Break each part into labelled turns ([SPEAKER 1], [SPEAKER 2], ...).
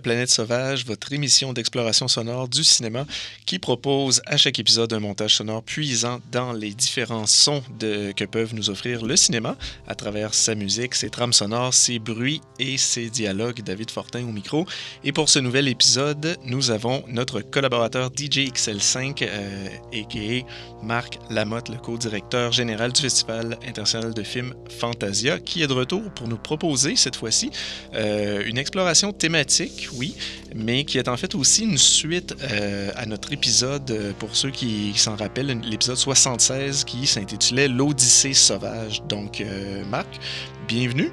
[SPEAKER 1] Planète Sauvage, votre émission d'exploration sonore du cinéma qui propose à chaque épisode un montage sonore puisant dans les différents sons que peuvent nous offrir le cinéma à travers sa musique, ses trames sonores, ses bruits et ses dialogues. David Fortin au micro. Et pour ce nouvel épisode, nous avons notre collaborateur DJ XL5, euh, a.k.a. Marc Lamotte, le co-directeur général du Festival international de films Fantasia, qui est de retour pour nous proposer cette fois-ci euh, une exploration thématique, oui, mais qui est en fait aussi une suite euh, à notre épisode, euh, pour ceux qui, s'en rappellent, l'épisode 76 qui s'intitulait L'Odyssée sauvage. Donc, euh, Marc, bienvenue.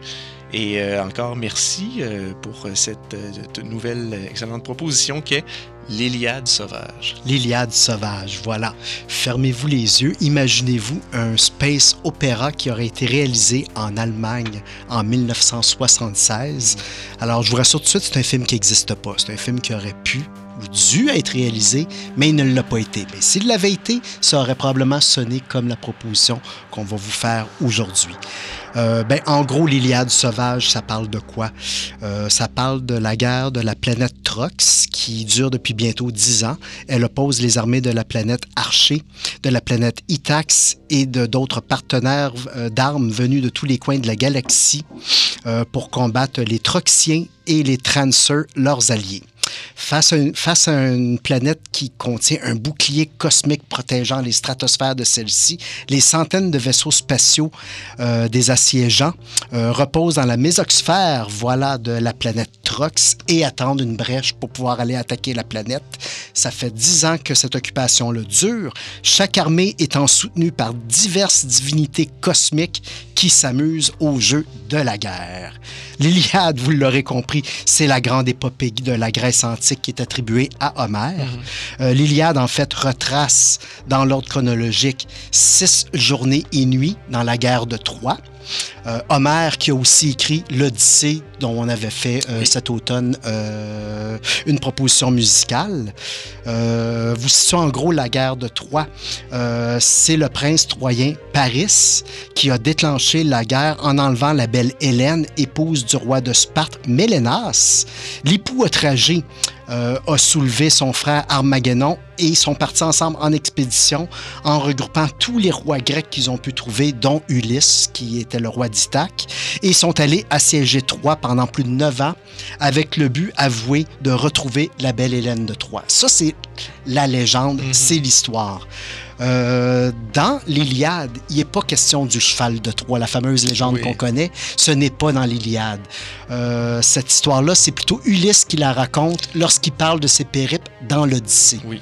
[SPEAKER 1] Et euh, encore merci pour cette nouvelle excellente proposition qui est l'Iliade sauvage.
[SPEAKER 2] L'Iliade sauvage, voilà. Fermez-vous les yeux, imaginez-vous un space opéra qui aurait été réalisé en Allemagne en 1976. Alors, je vous rassure tout de suite, c'est un film qui n'existe pas. C'est un film qui aurait pu dû être réalisé, mais il ne l'a pas été. Mais s'il l'avait été, ça aurait probablement sonné comme la proposition qu'on va vous faire aujourd'hui. Euh, ben, en gros, l'Iliade sauvage, ça parle de quoi? Euh, ça parle de la guerre de la planète Trox, qui dure depuis bientôt dix ans. Elle oppose les armées de la planète Archer, de la planète Itax et de d'autres partenaires euh, d'armes venus de tous les coins de la galaxie pour combattre les Troxiens et les Trancers, leurs alliés. Face à, une, planète qui contient un bouclier cosmique protégeant les stratosphères de celle-ci, les centaines de vaisseaux spatiaux euh, des assiégeants euh, reposent dans la mésosphère voilà, de la planète Trox et attendent une brèche pour pouvoir aller attaquer la planète. Ça fait dix ans que cette occupation-là dure. Chaque armée étant soutenue par diverses divinités cosmiques qui s'amusent au jeu de la guerre. L'Iliade, vous l'aurez compris, c'est la grande épopée de la Grèce antique qui est attribuée à Homère. Mm -hmm. euh, L'Iliade, en fait, retrace dans l'ordre chronologique six journées et nuits dans la guerre de Troie. Euh, Homère qui a aussi écrit l'Odyssée dont on avait fait euh, oui. cet automne euh, une proposition musicale. Vous situez en gros la guerre de Troie. C'est le prince troyen Paris qui a déclenché la guerre en enlevant la belle Hélène, épouse du roi de Sparte, Mélénas. L'époux outragé euh, a soulevé son frère Armageddon et ils sont partis ensemble en expédition en regroupant tous les rois grecs qu'ils ont pu trouver, dont Ulysse, qui était le roi d'Ithaque, et ils sont allés assiéger Troie pendant plus de neuf ans avec le but avoué de retrouver la belle Hélène de Troie. Ça, c'est la légende, mm -hmm. c'est l'histoire. Euh, dans l'Iliade, il n'est pas question du cheval de Troie, la fameuse légende oui. qu'on connaît. Ce n'est pas dans l'Iliade. Euh, cette histoire-là, c'est plutôt Ulysse qui la raconte lorsqu'il parle de ses périples dans l'Odyssée.
[SPEAKER 1] Oui.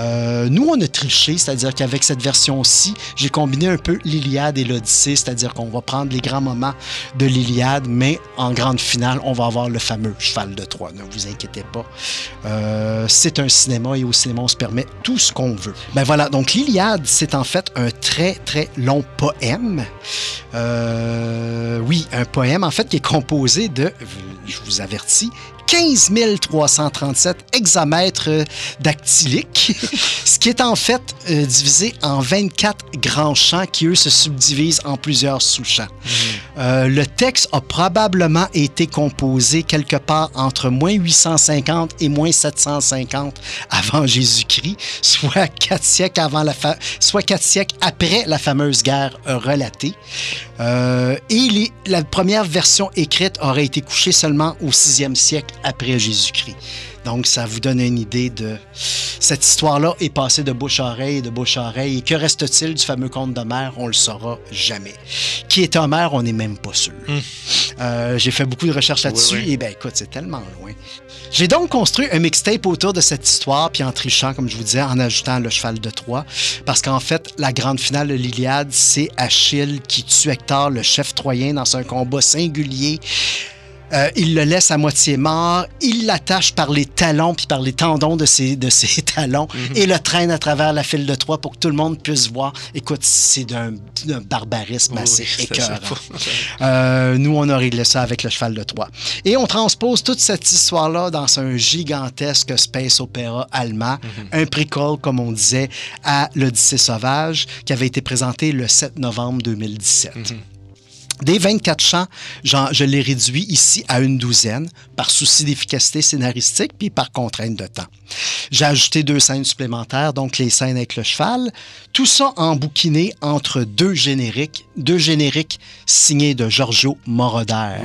[SPEAKER 2] Euh, nous, on a triché, c'est-à-dire qu'avec cette version-ci, j'ai combiné un peu l'Iliade et l'Odyssée, c'est-à-dire qu'on va prendre les grands moments de l'Iliade, mais en grande finale, on va avoir le fameux cheval de Troie. Ne vous inquiétez pas. Euh, c'est un cinéma et au cinéma, on se permet tout ce qu'on veut. Ben voilà, donc l'Iliade, c'est en fait un très, très long poème. Euh, oui, un poème, en fait, qui est composé de, je vous avertis, 15 337 hexamètres dactyliques, ce qui est en fait euh, divisé en 24 grands champs qui, eux, se subdivisent en plusieurs sous-champs. Mmh. Euh, le texte a probablement été composé quelque part entre moins 850 et moins 750 avant Jésus-Christ, soit quatre siècles avant la fa... soit quatre siècles après la fameuse guerre relatée. Euh, et la première version écrite aurait été couchée seulement au 6e siècle après Jésus-Christ. Donc, ça vous donne une idée de... Cette histoire-là est passée de bouche à oreille, de bouche à oreille. Et que reste-t-il du fameux conte d'Homère? On le saura jamais. Qui est Homère? On n'est même pas sûr. Mm. Euh, J'ai fait beaucoup de recherches là-dessus. Oui, oui. Et bien, écoute, c'est tellement loin. J'ai donc construit un mixtape autour de cette histoire, puis en trichant, comme je vous disais, en ajoutant le cheval de Troie. Parce qu'en fait, la grande finale de l'Iliade, c'est Achille qui tue Hector, le chef troyen, dans un combat singulier. Euh, il le laisse à moitié mort, il l'attache par les talons puis par les tendons de ses, de ses talons mm -hmm. et le traîne à travers la file de Troie pour que tout le monde puisse voir. Écoute, c'est d'un barbarisme assez oui, écœurant. Euh, nous, on a réglé ça avec le cheval de Troie. Et on transpose toute cette histoire-là dans un gigantesque space opéra allemand, mm -hmm. un préquel, comme on disait, à l'Odyssée sauvage, qui avait été présenté le 7 novembre 2017. Mm -hmm. Des 24 chants, je les réduis ici à une douzaine par souci d'efficacité scénaristique puis par contrainte de temps. J'ai ajouté deux scènes supplémentaires, donc les scènes avec le cheval. Tout ça embouquiné entre deux génériques, deux génériques signés de Giorgio Moroder.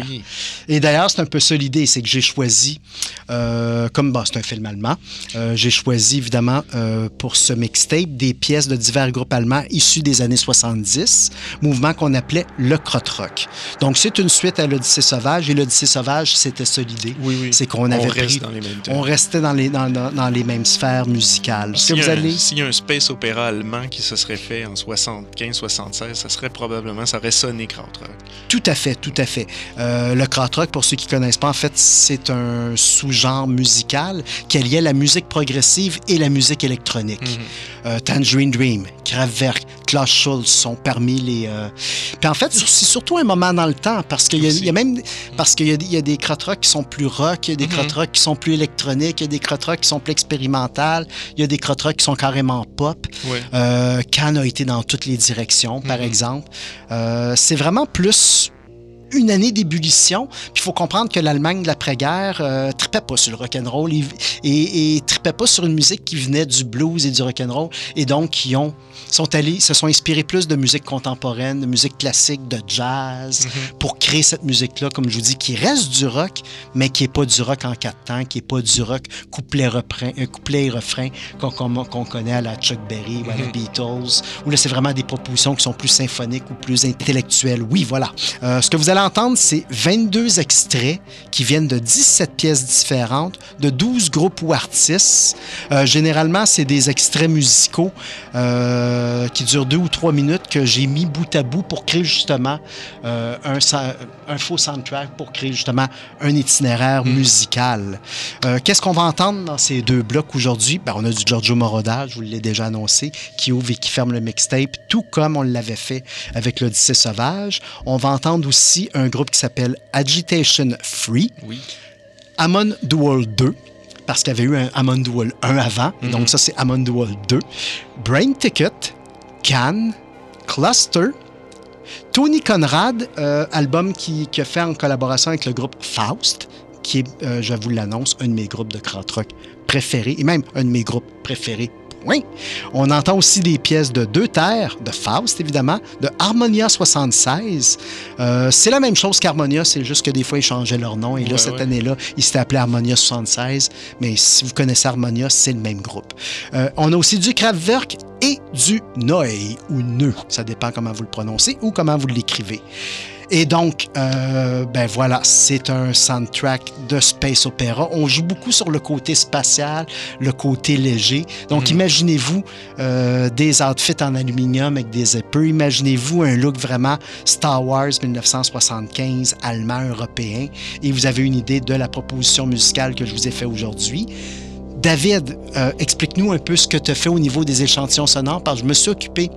[SPEAKER 2] Et d'ailleurs, c'est un peu ça l'idée, c'est que j'ai choisi, euh, comme c'est un film allemand, euh, j'ai choisi évidemment euh, pour ce mixtape des pièces de divers groupes allemands issus des années 70, mouvement qu'on appelait le krautrock. Donc c'est une suite à l'Odyssée sauvage et l'Odyssée sauvage, c'était ça l'idée.
[SPEAKER 1] Oui, oui.
[SPEAKER 2] C'est qu'on avait
[SPEAKER 1] on
[SPEAKER 2] pris,
[SPEAKER 1] dans les mêmes
[SPEAKER 2] on restait dans les dans, dans, les mêmes sphères musicales.
[SPEAKER 1] S'il y, allez... y, a un space opéra allemand qui se serait fait en 75-76, ça serait probablement, ça aurait sonné krautrock.
[SPEAKER 2] Tout à fait, tout à fait. Euh, le krautrock, pour ceux qui connaissent pas, en fait, c'est un sous-genre musical qui alliait la musique progressive et la musique électronique. Mhm. Euh, Tangerine Dream, Kraftwerk, Klaus Schulz sont parmi les. Euh, puis en fait, c'est surtout un moment dans le temps parce qu'il y, a même parce qu'il y, a des krautrock qui sont plus rock, il y a des mm qui sont plus électroniques, il y a des krautrock qui sont plus expérimentales, il y a des krautrock qui sont carrément pop. Euh, Cannes a été dans toutes les directions, par mhm. exemple. C'est vraiment plus une année d'ébullition. Il faut comprendre que l'Allemagne de l'après-guerre euh, tripait pas sur le rock'n'roll et, et, et tripait pas sur une musique qui venait du blues et du rock'n'roll. Et donc, qui ont sont allés, se sont inspirés plus de musique contemporaine, de musique classique, de jazz, mhm. pour créer cette musique-là, comme je vous dis, qui reste du rock, mais qui n'est pas du rock en quatre temps, qui n'est pas du rock couplet-refrain, un couplet et refrain qu'on connaît à la Chuck Berry ou à la mhm. Beatles, où là, c'est vraiment des propositions qui sont plus symphoniques ou plus intellectuelles. Oui, voilà. Euh, ce que vous allez entendre, c'est 22 extraits qui viennent de 17 pièces différentes, de 12 groupes ou artistes. Euh, généralement, c'est des extraits musicaux. Euh, euh, qui dure deux ou trois minutes que j'ai mis bout à bout pour créer justement euh, un, un, faux soundtrack, pour créer justement un itinéraire hmm. musical. Euh, qu'est-ce qu'on va entendre dans ces deux blocs aujourd'hui? Ben, on a du Giorgio Moroder, je vous l'ai déjà annoncé, qui ouvre et qui ferme le mixtape, tout comme on l'avait fait avec l'Odyssée sauvage. On va entendre aussi un groupe qui s'appelle Agitation Free.
[SPEAKER 1] Oui.
[SPEAKER 2] Amon Dual 2 parce qu'il y avait eu un Amon Duel 1 avant. Et donc, mhm. ça, c'est Amon Duel 2. Brain Ticket, Cannes, Cluster, Tony Conrad, euh, album qui, qui, a fait en collaboration avec le groupe Faust, qui est, euh, je vous l'annonce, un de mes groupes de krautrock préférés, et même un de mes groupes préférés oui. On entend aussi des pièces de Deux Terres, de Faust évidemment, de Harmonia 76. Euh, c'est la même chose qu'Harmonia, c'est juste que des fois ils changeaient leur nom. Et là, cette année-là, ils s'étaient appelés Harmonia 76. Mais si vous connaissez Harmonia, c'est le même groupe. Euh, on a aussi du Kraftwerk et du Noé ou Neu. Ça dépend comment vous le prononcez ou comment vous l'écrivez. Et donc, euh, ben voilà, c'est un soundtrack de space opéra. On joue beaucoup sur le côté spatial, le côté léger. Donc, mhm. imaginez-vous euh, des outfits en aluminium avec des épées. Imaginez-vous un look vraiment Star Wars 1975, allemand, européen. Et vous avez une idée de la proposition musicale que je vous ai fait aujourd'hui. David, euh, explique-nous un peu ce que tu as fait au niveau des échantillons sonores, parce que je me suis occupé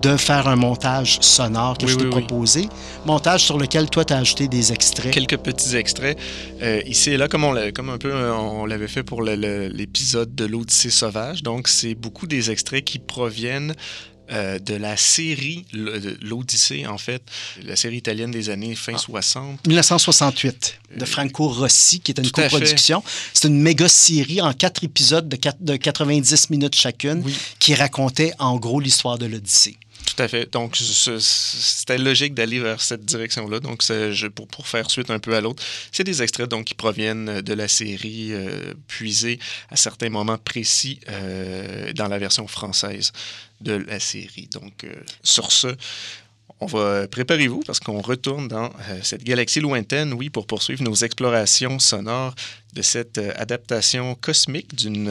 [SPEAKER 2] de faire un montage sonore que je t'ai proposé. Montage sur lequel toi, tu as ajouté des extraits.
[SPEAKER 1] Quelques petits extraits. Euh, ici et là, comme, on comme un peu euh, on l'avait fait pour l'épisode de l'Odyssée sauvage. Donc, c'est beaucoup des extraits qui proviennent euh, de la série L'Odyssée, en fait, la série italienne des années fin 60.
[SPEAKER 2] 1968, de Franco Rossi, qui est une coproduction. C'est une méga série en quatre épisodes de, de 90 minutes chacune qui racontait en gros l'histoire de l'Odyssée.
[SPEAKER 1] Tout à fait. Donc, c'était logique d'aller vers cette direction-là. Donc, pour, faire suite un peu à l'autre, c'est des extraits donc, qui proviennent de la série euh, puisés à certains moments précis euh, dans la version française de la série. Donc, euh, sur ce, on va préparez-vous parce qu'on retourne dans euh, cette galaxie lointaine, oui, pour poursuivre nos explorations sonores de cette euh, adaptation cosmique d'une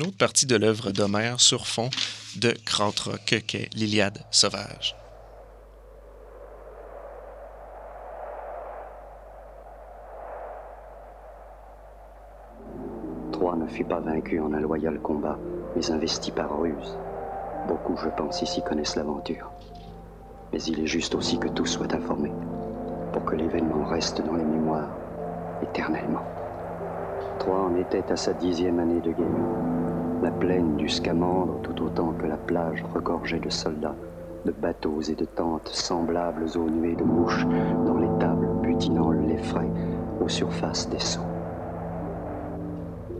[SPEAKER 1] autre partie de l'œuvre d'Homère sur fond de Krautrock qu'est l'Iliade sauvage.
[SPEAKER 3] Troie ne fut pas vaincu en un loyal combat, mais investi par ruse. Beaucoup, je pense, ici connaissent l'aventure. Mais il est juste aussi que tous soient informés, pour que l'événement reste dans les mémoires éternellement. Troie en était à sa dixième année de guerre. La plaine du Scamandre, tout autant que la plage regorgeait de soldats, de bateaux et de tentes semblables aux nuées de mouches dans les tables butinant le lait frais aux surfaces des seaux.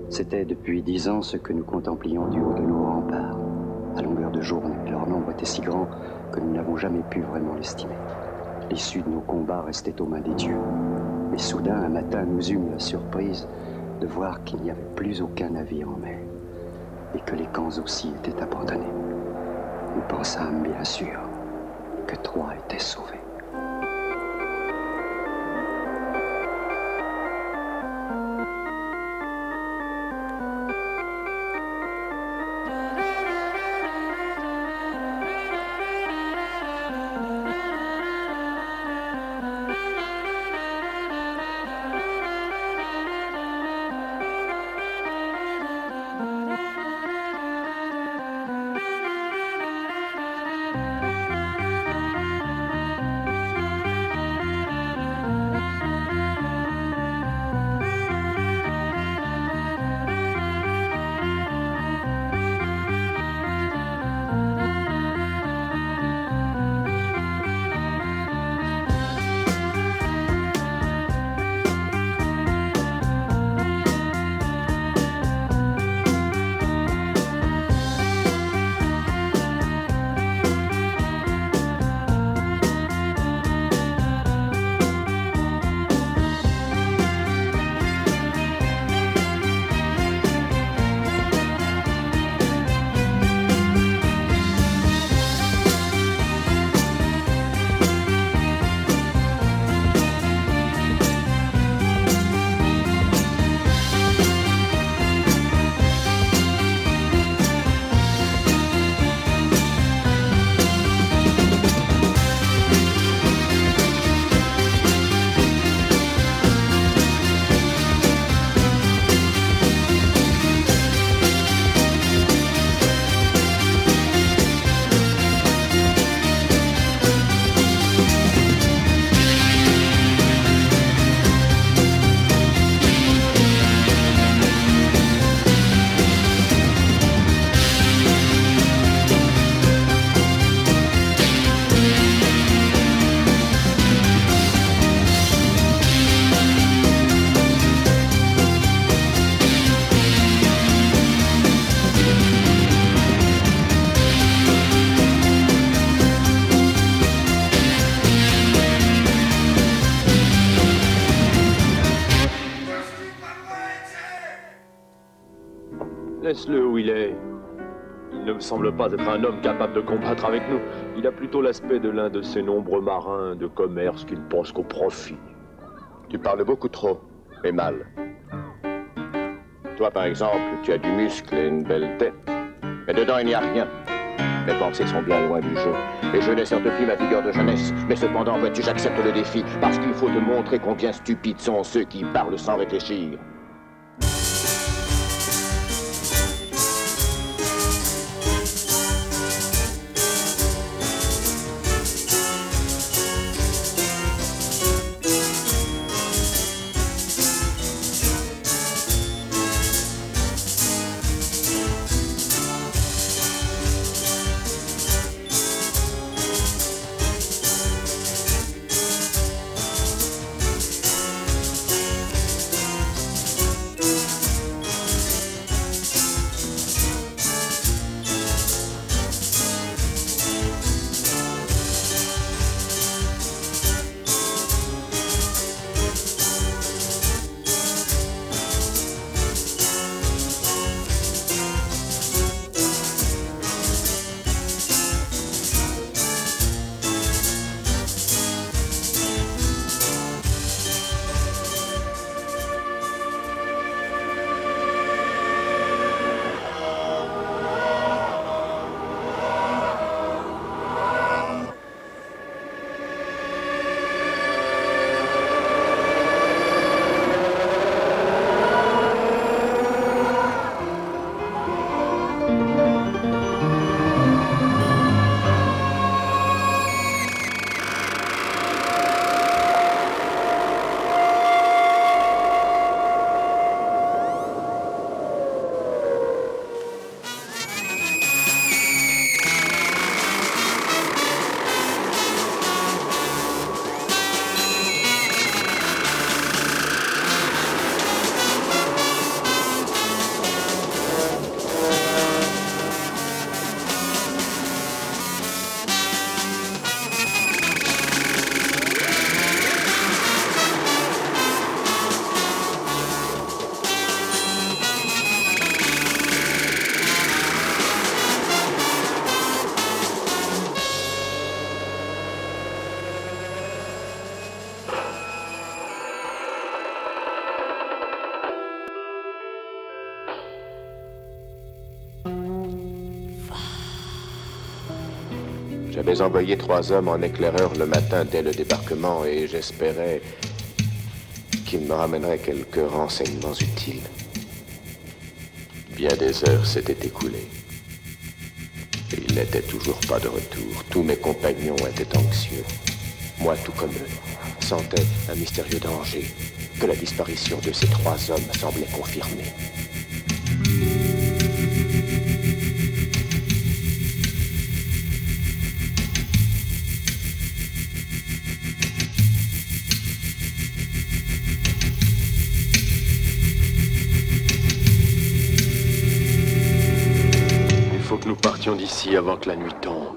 [SPEAKER 3] C'était depuis dix ans ce que nous contemplions du haut de nos remparts, à longueur de journée. Leur nombre était si grand que nous n'avons jamais pu vraiment l'estimer. L'issue de nos combats restait aux mains des dieux. Mais soudain, un matin, nous eûmes la surprise de voir qu'il n'y avait plus aucun navire en mer et que les camps aussi étaient abandonnés. Nous pensâmes bien sûr que Troie était sauvée.
[SPEAKER 4] Il est. Il ne me semble pas être un homme capable de combattre avec nous. Il a plutôt l'aspect de l'un de ces nombreux marins de commerce qui ne pensent qu'au profit.
[SPEAKER 5] Tu parles beaucoup trop, et mal. Toi, par exemple, tu as du muscle et une belle tête. Mais dedans, il n'y a rien. Mes pensées sont bien loin du jeu. Et je n'ai certes plus ma figure de jeunesse. Mais cependant, vois-tu, j'accepte le défi. Parce qu'il faut te montrer combien stupides sont ceux qui parlent sans réfléchir. Envoyé trois hommes en éclaireur le matin dès le débarquement et j'espérais qu'ils me ramèneraient quelques renseignements utiles. Bien des heures s'étaient écoulées. Et il n'était toujours pas de retour. Tous mes compagnons étaient anxieux. Moi, tout comme eux, sentais un mystérieux danger que la disparition de ces trois hommes semblait confirmer. Avant que la nuit tombe.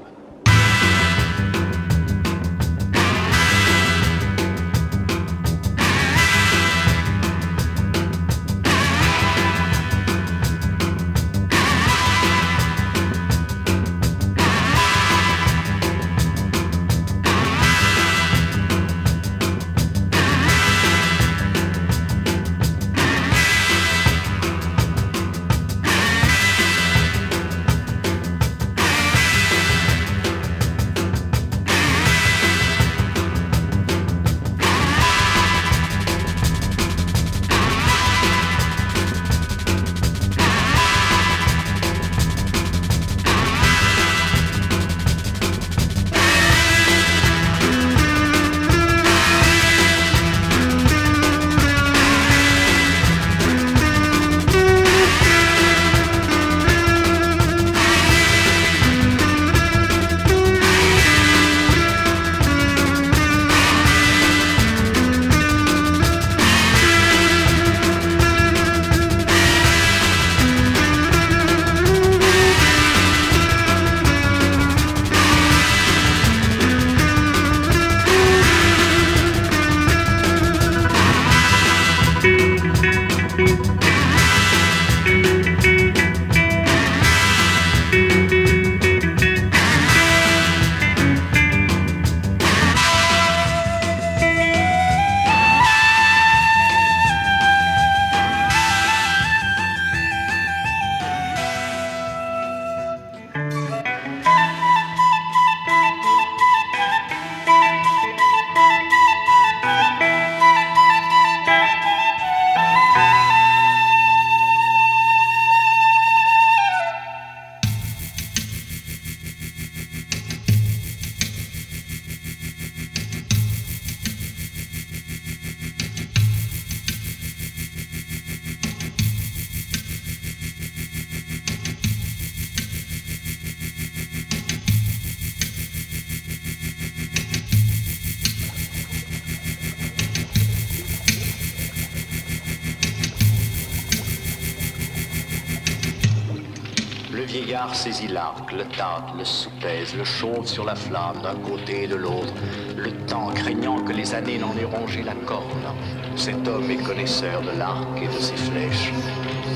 [SPEAKER 6] Soupèse, le chauffe sur la flamme d'un côté et de l'autre, le temps craignant que les années n'en aient rongé la corne. Cet homme est connaisseur de l'arc et de ses flèches.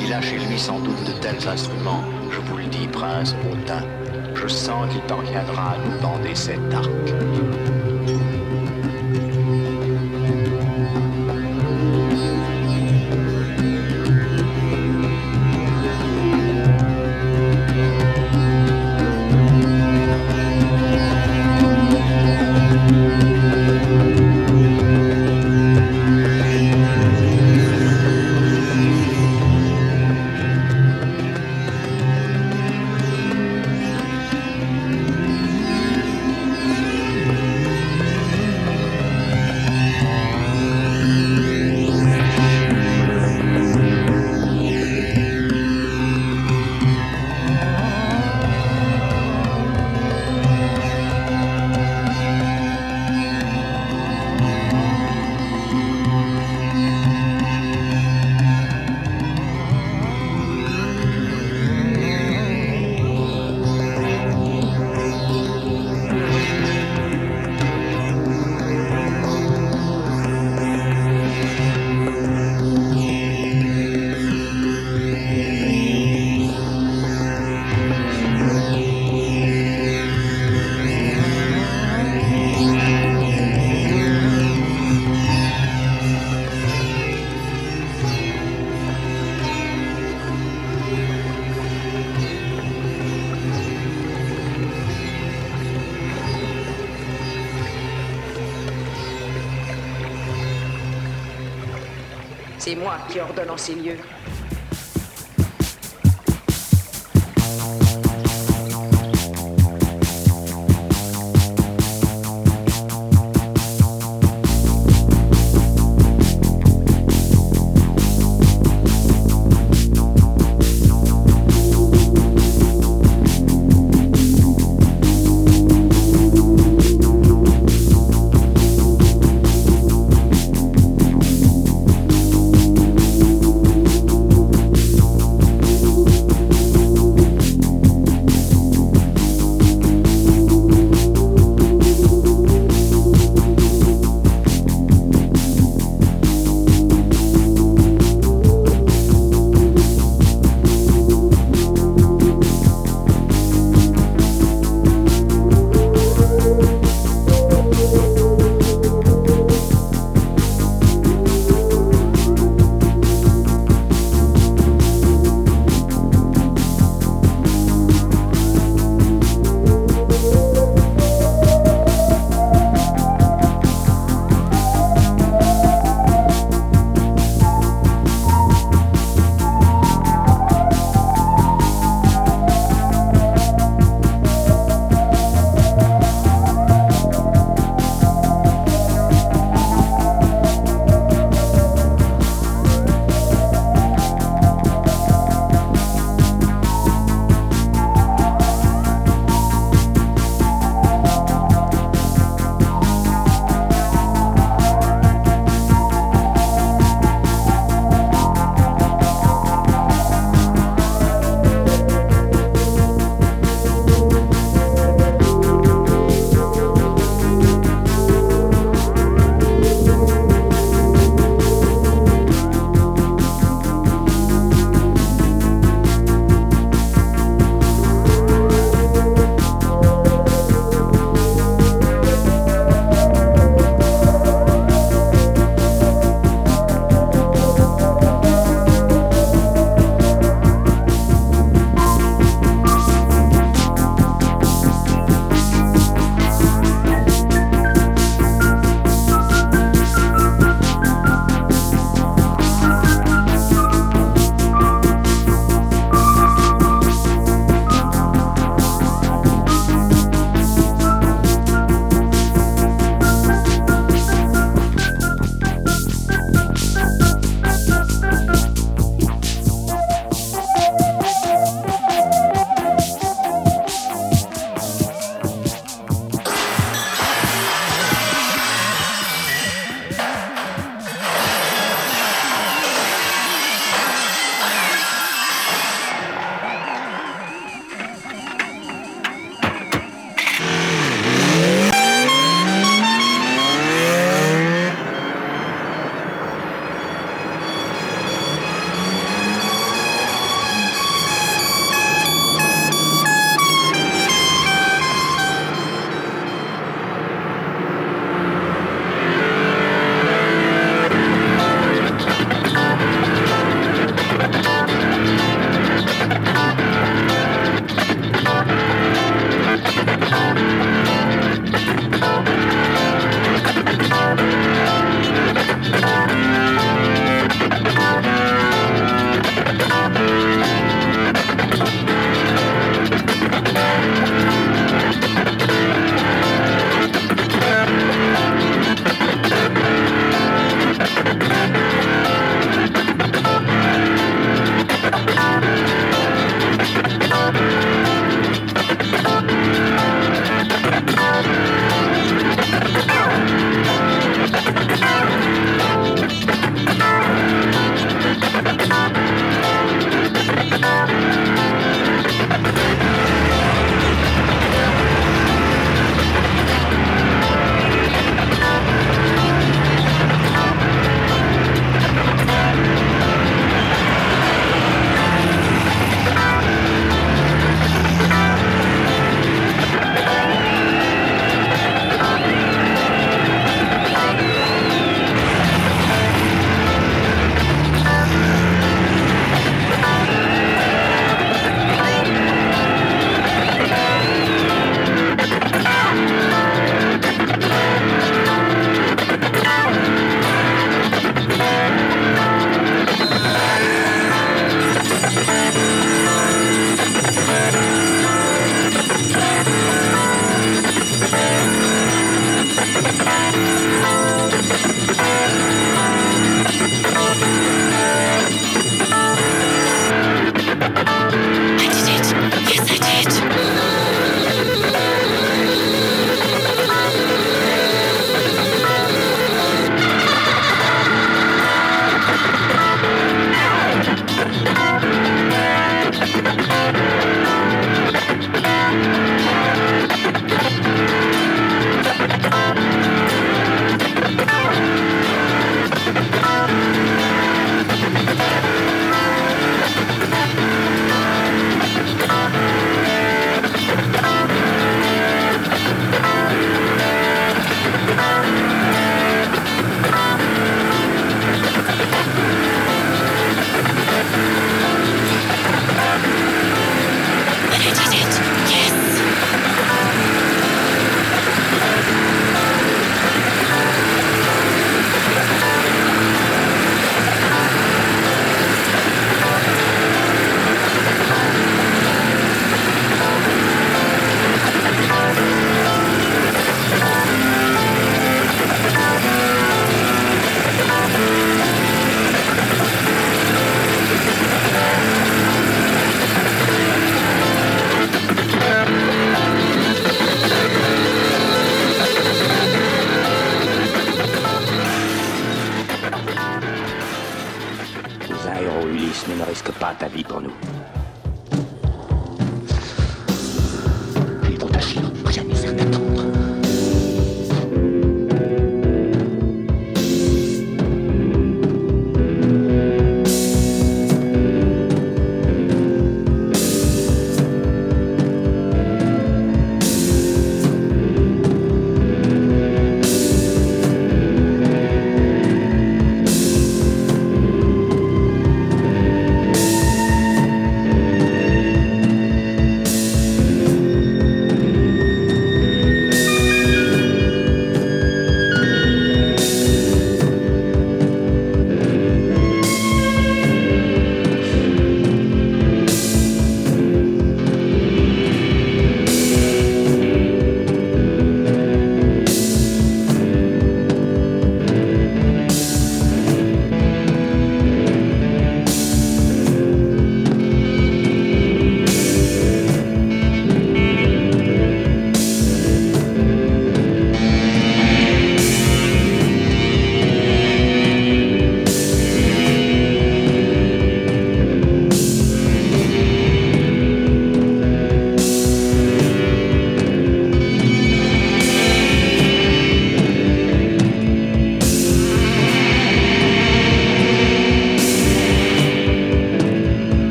[SPEAKER 6] Il a chez lui sans doute de tels instruments. Je vous le dis, prince Hautain, je sens qu'il t'en viendra à nous bander cet arc.
[SPEAKER 7] C'est moi qui ordonne en ces lieux.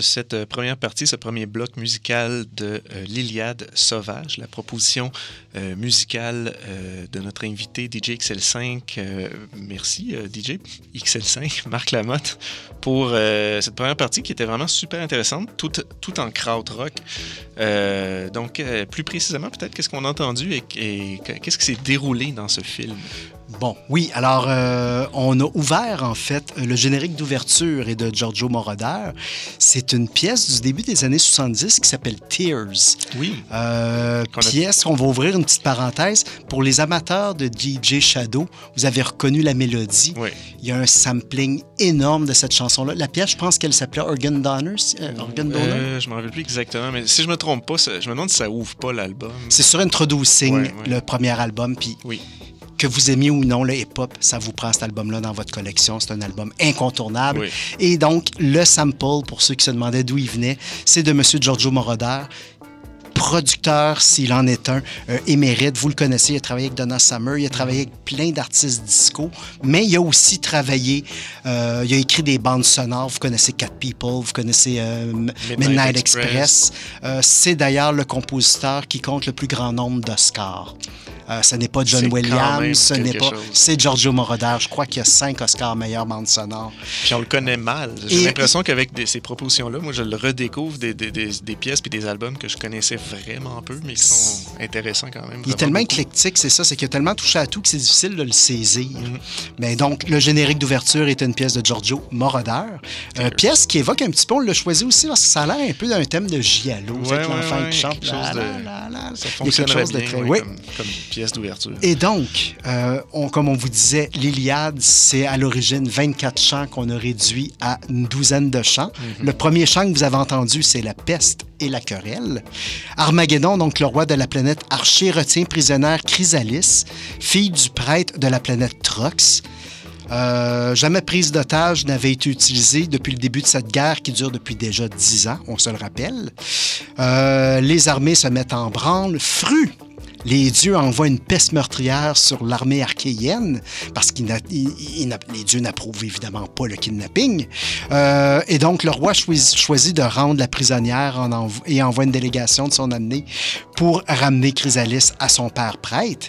[SPEAKER 1] Cette euh, première partie, ce premier bloc musical de euh, l'Iliade sauvage, la proposition euh, musicale de notre invité DJ XL5. Euh, merci, DJ XL5, Marc Lamotte, pour cette première partie qui était vraiment super intéressante, tout, tout en krautrock. Donc, plus précisément, peut-être, qu'est-ce qu'on a entendu et qu'est-ce qui s'est déroulé dans ce film?
[SPEAKER 2] Bon, oui, alors euh, on a ouvert en fait le générique d'ouverture et de Giorgio Moroder. C'est une pièce du début des années 70 qui s'appelle Tears.
[SPEAKER 1] Oui.
[SPEAKER 2] Euh,
[SPEAKER 1] a-
[SPEAKER 2] pièce, on va ouvrir une petite parenthèse. Pour les amateurs de DJ Shadow, vous avez reconnu la mélodie.
[SPEAKER 1] Oui.
[SPEAKER 2] Il y a un sampling énorme de cette chanson-là. La pièce, je pense qu'elle s'appelait Organ Donor. euh, Organ Donor.
[SPEAKER 1] Je me rappelle plus exactement, mais si je me trompe pas, je me demande si ça ouvre pas l'album.
[SPEAKER 2] C'est sur Introducing,
[SPEAKER 1] Ouais, ouais.
[SPEAKER 2] le premier album. Puis
[SPEAKER 1] Oui.
[SPEAKER 2] Que vous aimiez ou non le hip-hop, ça vous prend cet album-là dans votre collection. C'est un album incontournable.
[SPEAKER 1] Oui.
[SPEAKER 2] Et donc, le sample, pour ceux qui se demandaient d'où il venait, c'est de M. Giorgio Moroder, producteur, s'il en est un, euh, émérite. Vous le connaissez, il a travaillé avec Donna Summer, il a travaillé avec plein d'artistes disco, mais il a aussi travaillé, euh, il a écrit des bandes sonores. Vous connaissez Cat People, vous connaissez euh, Midnight,
[SPEAKER 1] Express.
[SPEAKER 2] Express. C'est d'ailleurs le compositeur qui compte le plus grand nombre d'Oscars. Euh, ce n'est pas John Williams, ce n'est pas. C'est Giorgio Moroder. Je crois qu'il y a cinq Oscars meilleure bande sonore.
[SPEAKER 1] Puis on le connaît mal. J'ai l'impression qu'avec ces propositions-là, moi, je le redécouvre des, des- des- des pièces puis des albums que je connaissais vraiment peu, mais qui sont intéressants quand même.
[SPEAKER 2] Il est tellement
[SPEAKER 1] beaucoup.
[SPEAKER 2] éclectique, c'est ça, c'est qu'il a tellement touché à tout que c'est difficile de le saisir.
[SPEAKER 1] Mhm.
[SPEAKER 2] Mais donc, le générique d'ouverture est une pièce de Giorgio Moroder. Euh, pièce qui évoque un petit peu, on l'a choisi aussi parce que ça a l'air un peu d'un thème de Giallo.
[SPEAKER 1] Ouais, ouais,
[SPEAKER 2] l'enfant
[SPEAKER 1] ouais,
[SPEAKER 2] qui chante.
[SPEAKER 1] quelque
[SPEAKER 2] la,
[SPEAKER 1] chose de-
[SPEAKER 2] la, la, la.
[SPEAKER 1] Ça
[SPEAKER 2] chose de très- oui.
[SPEAKER 1] comme, comme pièce d'ouverture.
[SPEAKER 2] Et donc, euh, on- comme on vous disait, l'Iliade, c'est à l'origine 24 chants qu'on a réduits à une douzaine de chants. Le premier chant que vous avez entendu, c'est la peste et la querelle. Armageddon, donc le roi de la planète Archer, retient prisonnière Chrysalis, fille du prêtre de la planète Trox. Euh, jamais prise d'otage n'avait été utilisée depuis le début de cette guerre qui dure depuis déjà 10 ans, on se le rappelle. Euh, les armées se mettent en branle. Fru, les dieux envoient une peste meurtrière sur l'armée archéenne parce que les dieux n'approuvent évidemment pas le kidnapping. Euh, et donc, le roi choisit, de rendre la prisonnière et envoie une délégation de son amené pour ramener Chrysalis à son père prêtre.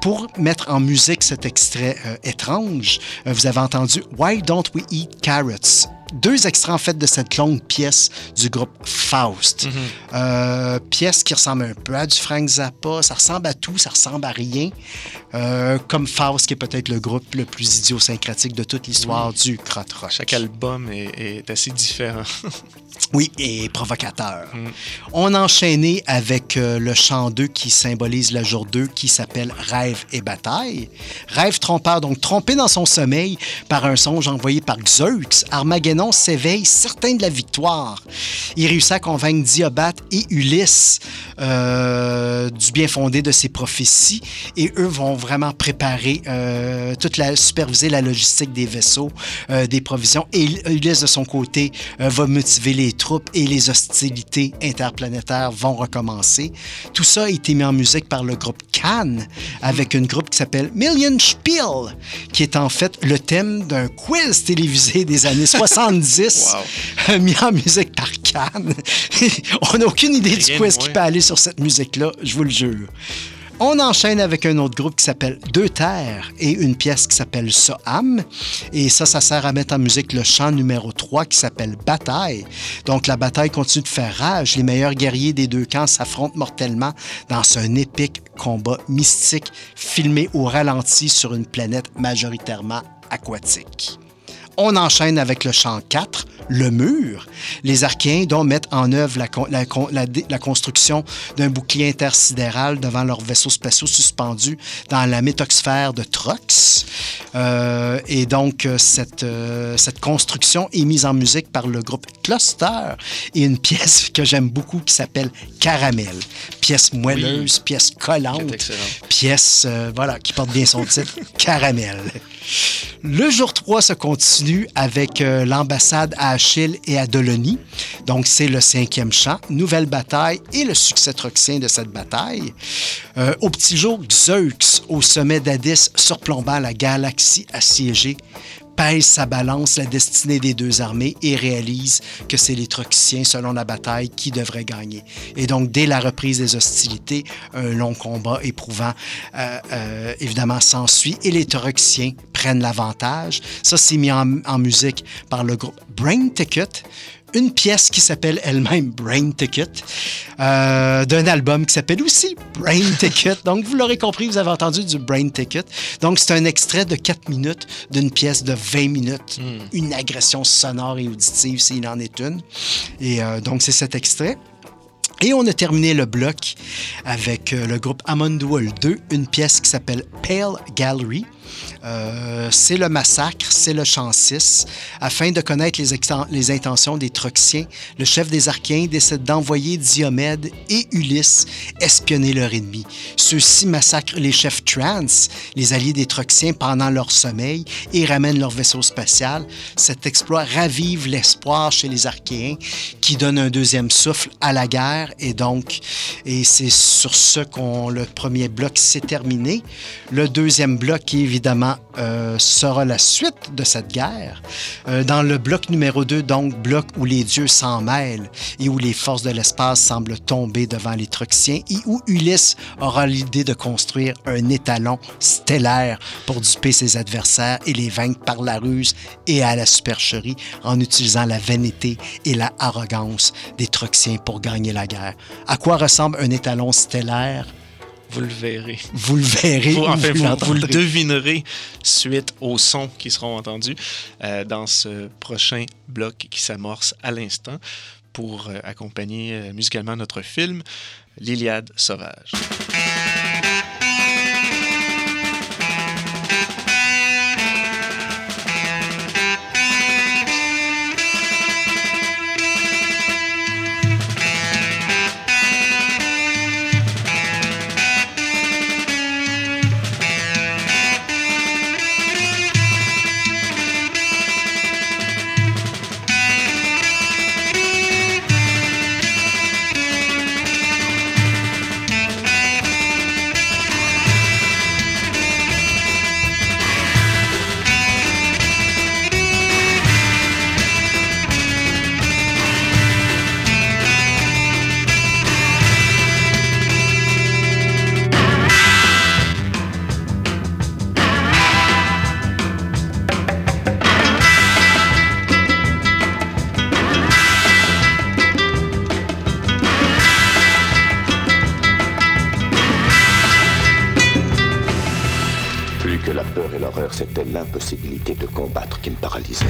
[SPEAKER 2] Pour mettre en musique cet extrait euh, étrange, euh, vous avez entendu Why Don't We Eat Carrots? Deux extraits en fait de cette longue pièce du groupe Faust. Euh, pièce qui ressemble un peu à du Frank Zappa. Ça ressemble à tout, ça ressemble à rien. Euh, comme Faust, qui est peut-être le groupe le plus idiosyncratique de toute l'histoire du krautrock.
[SPEAKER 1] Chaque album est, est assez différent.
[SPEAKER 2] Oui, et provocateur. On a enchaîné avec euh, le chant 2 qui symbolise le jour 2 qui s'appelle Rêve et bataille. Rêve trompeur, donc trompé dans son sommeil par un songe envoyé par Xeux, Armageddon s'éveille certain de la victoire. Il réussit à convaincre Diobat et Ulysse euh, du bien fondé de ses prophéties et eux vont vraiment préparer euh, toute la superviser la logistique des vaisseaux, euh, des provisions et Ulysse de son côté va motiver les troupes et les hostilités interplanétaires vont recommencer. Tout ça a été mis en musique par le groupe Cannes avec une groupe qui s'appelle Million Spiel, qui est en fait le thème d'un quiz télévisé des années 70 euh, mis en musique par Cannes. On n'a aucune idée du
[SPEAKER 1] Rien de
[SPEAKER 2] quiz
[SPEAKER 1] moins.
[SPEAKER 2] qui peut aller sur cette musique-là, je vous le jure. On enchaîne avec un autre groupe qui s'appelle Deux Terres et une pièce qui s'appelle Soham. Et ça, ça sert à mettre en musique le chant numéro 3 qui s'appelle Bataille. Donc la bataille continue de faire rage. Les meilleurs guerriers des deux camps s'affrontent mortellement dans un épique combat mystique filmé au ralenti sur une planète majoritairement aquatique. On enchaîne avec le chant 4, le mur. Les Archéens dont mettent en œuvre la, construction d'un bouclier intersidéral devant leurs vaisseaux spatiaux suspendus dans la métoxphère de Trox. Euh, et donc, euh, cette, euh, cette construction est mise en musique par le groupe Cluster et une pièce que j'aime beaucoup qui s'appelle Caramel. Pièce moelleuse, pièce collante pièce euh, voilà, qui porte bien son titre, Caramel. Le jour 3 se continue avec euh, l'ambassade à Achille et à Dolonie. Donc, c'est le cinquième chant, nouvelle bataille et le succès troxien de cette bataille. Euh, au petit jour, Zeux, au sommet d'Adis, surplombant la galaxie assiégée, pèse sa balance la destinée des deux armées et réalise que c'est les Troxiens, selon la bataille, qui devraient gagner. Et donc, dès la reprise des hostilités, un long combat éprouvant, euh, euh, évidemment, s'ensuit et les Troxiens prennent l'avantage. Ça, c'est mis en, en musique par le groupe Brain Ticket, une pièce qui s'appelle elle-même Brain Ticket, euh, d'un album qui s'appelle aussi Brain Ticket. Donc, vous l'aurez compris, vous avez entendu du Brain Ticket. Donc, c'est un extrait de 4 minutes d'une pièce de 20 minutes. Une agression sonore et auditive, s'il en est une. Et euh, donc, c'est cet extrait. Et on a terminé le bloc avec euh, le groupe Amondual 2, une pièce qui s'appelle Pale Gallery. Euh, c'est le massacre, c'est le chant 6. Afin de connaître les, intentions des Troxiens, le chef des Archéens décide d'envoyer Diomède et Ulysse espionner leur ennemi. Ceux-ci massacrent les chefs Trans, les alliés des Troxiens, pendant leur sommeil et ramènent leur vaisseau spatial. Cet exploit ravive l'espoir chez les Archéens qui donne un deuxième souffle à la guerre et donc, et c'est sur ce qu'on le premier bloc s'est terminé. Le deuxième bloc, qui évidemment euh, sera la suite de cette guerre. Euh, dans le bloc numéro 2, donc bloc où les dieux s'en mêlent et où les forces de l'espace semblent tomber devant les Troxiens et où Ulysse aura l'idée de construire un étalon stellaire pour duper ses adversaires et les vaincre par la ruse et à la supercherie en utilisant la vanité et la arrogance des Troxiens pour gagner la guerre. À quoi ressemble un étalon stellaire?
[SPEAKER 1] Vous le verrez.
[SPEAKER 2] Vous le verrez.
[SPEAKER 1] Vous,
[SPEAKER 2] ou
[SPEAKER 1] enfin,
[SPEAKER 2] vous
[SPEAKER 1] vous, vous le devinerez suite aux sons qui seront entendus euh, dans ce prochain bloc qui s'amorce à l'instant pour euh, accompagner euh, musicalement notre film L'Iliade sauvage.
[SPEAKER 5] De combattre qui me paralysait.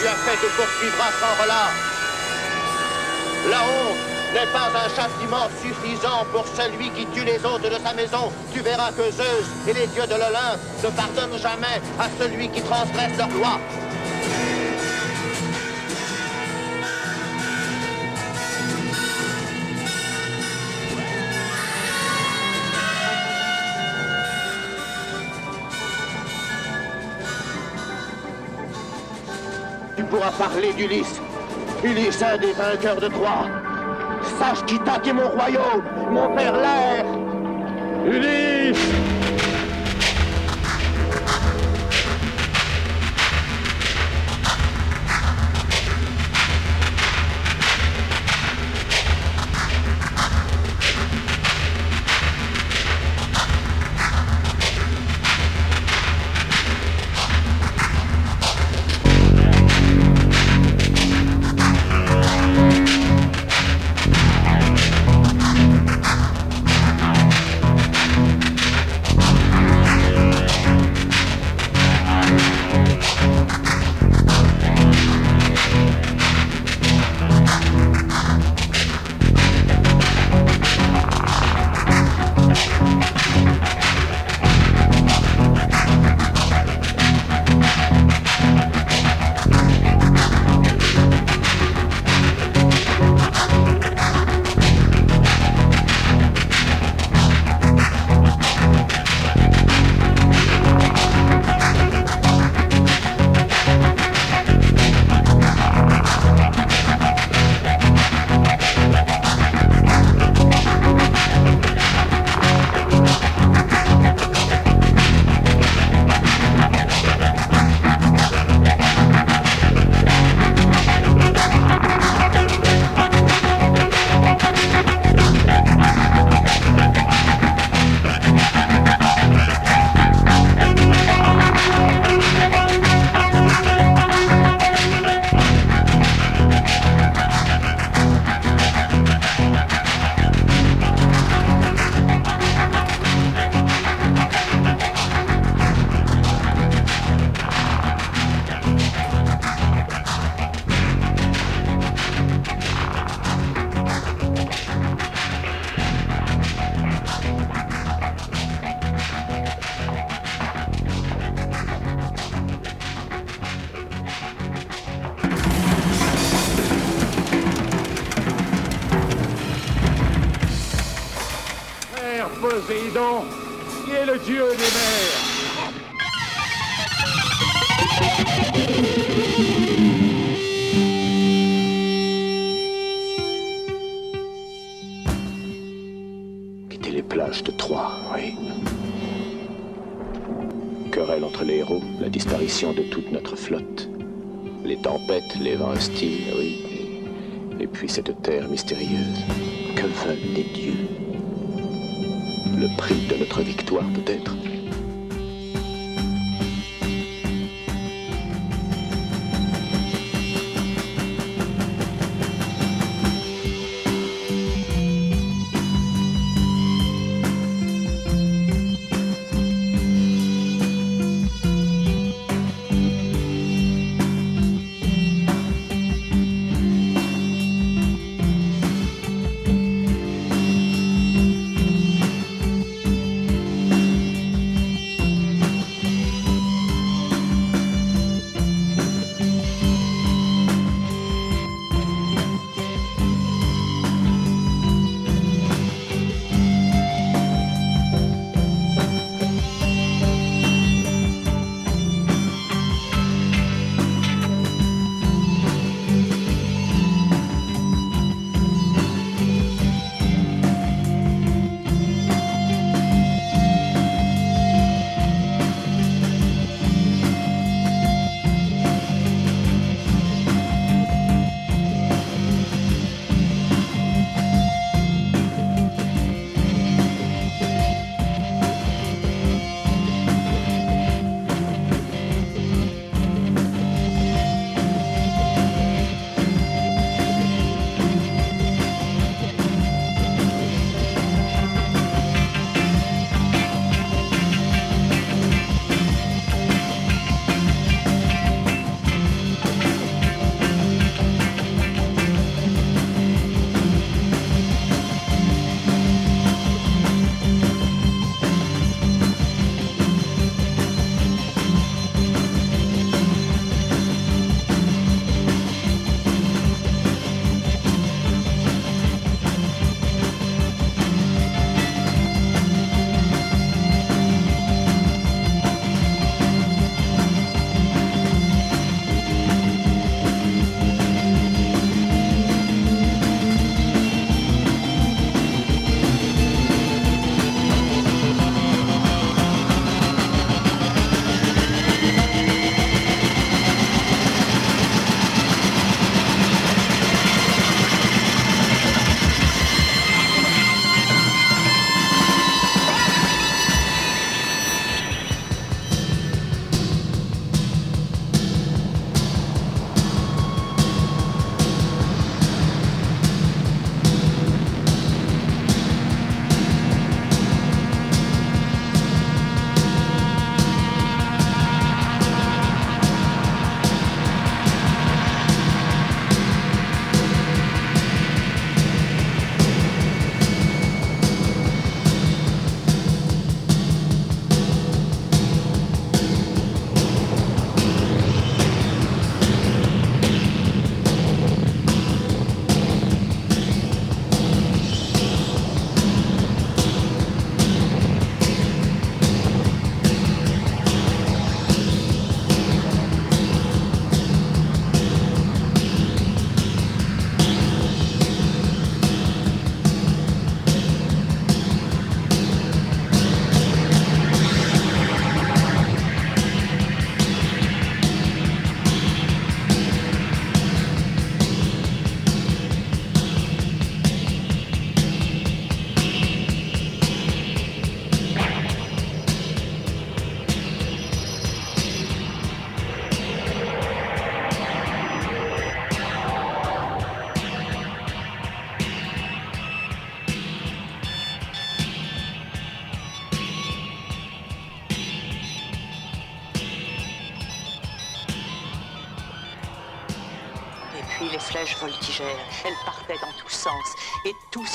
[SPEAKER 8] Tu as fait te poursuivra sans relâche. La honte n'est pas un châtiment suffisant pour celui qui tue les hôtes de sa maison. Tu verras que Zeus et les dieux de l'Olympe ne pardonnent jamais à celui qui transgresse leurs lois. Tu pourras parler d'Ulysse. Ulysse, un des vainqueurs de Troie. Sache qui qui mon royaume, mon père l'air. Ulysse
[SPEAKER 5] mystérieuse. Que veulent les dieux? Le prix de notre victoire, peut-être?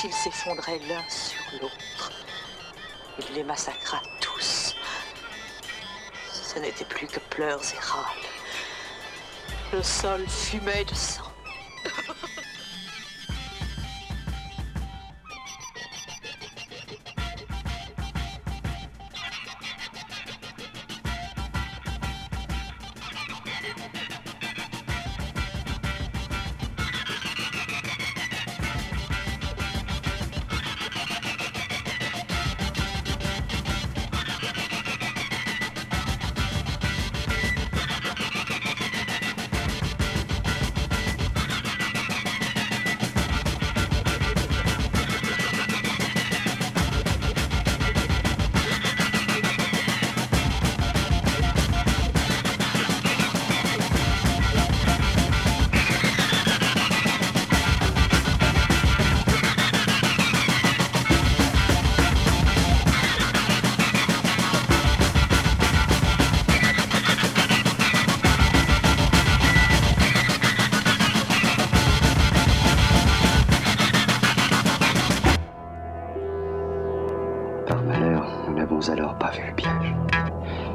[SPEAKER 9] Ils s'effondraient l'un sur l'autre. Il les massacra tous. Ce n'était plus que pleurs et râles. Le sol fumait de sang.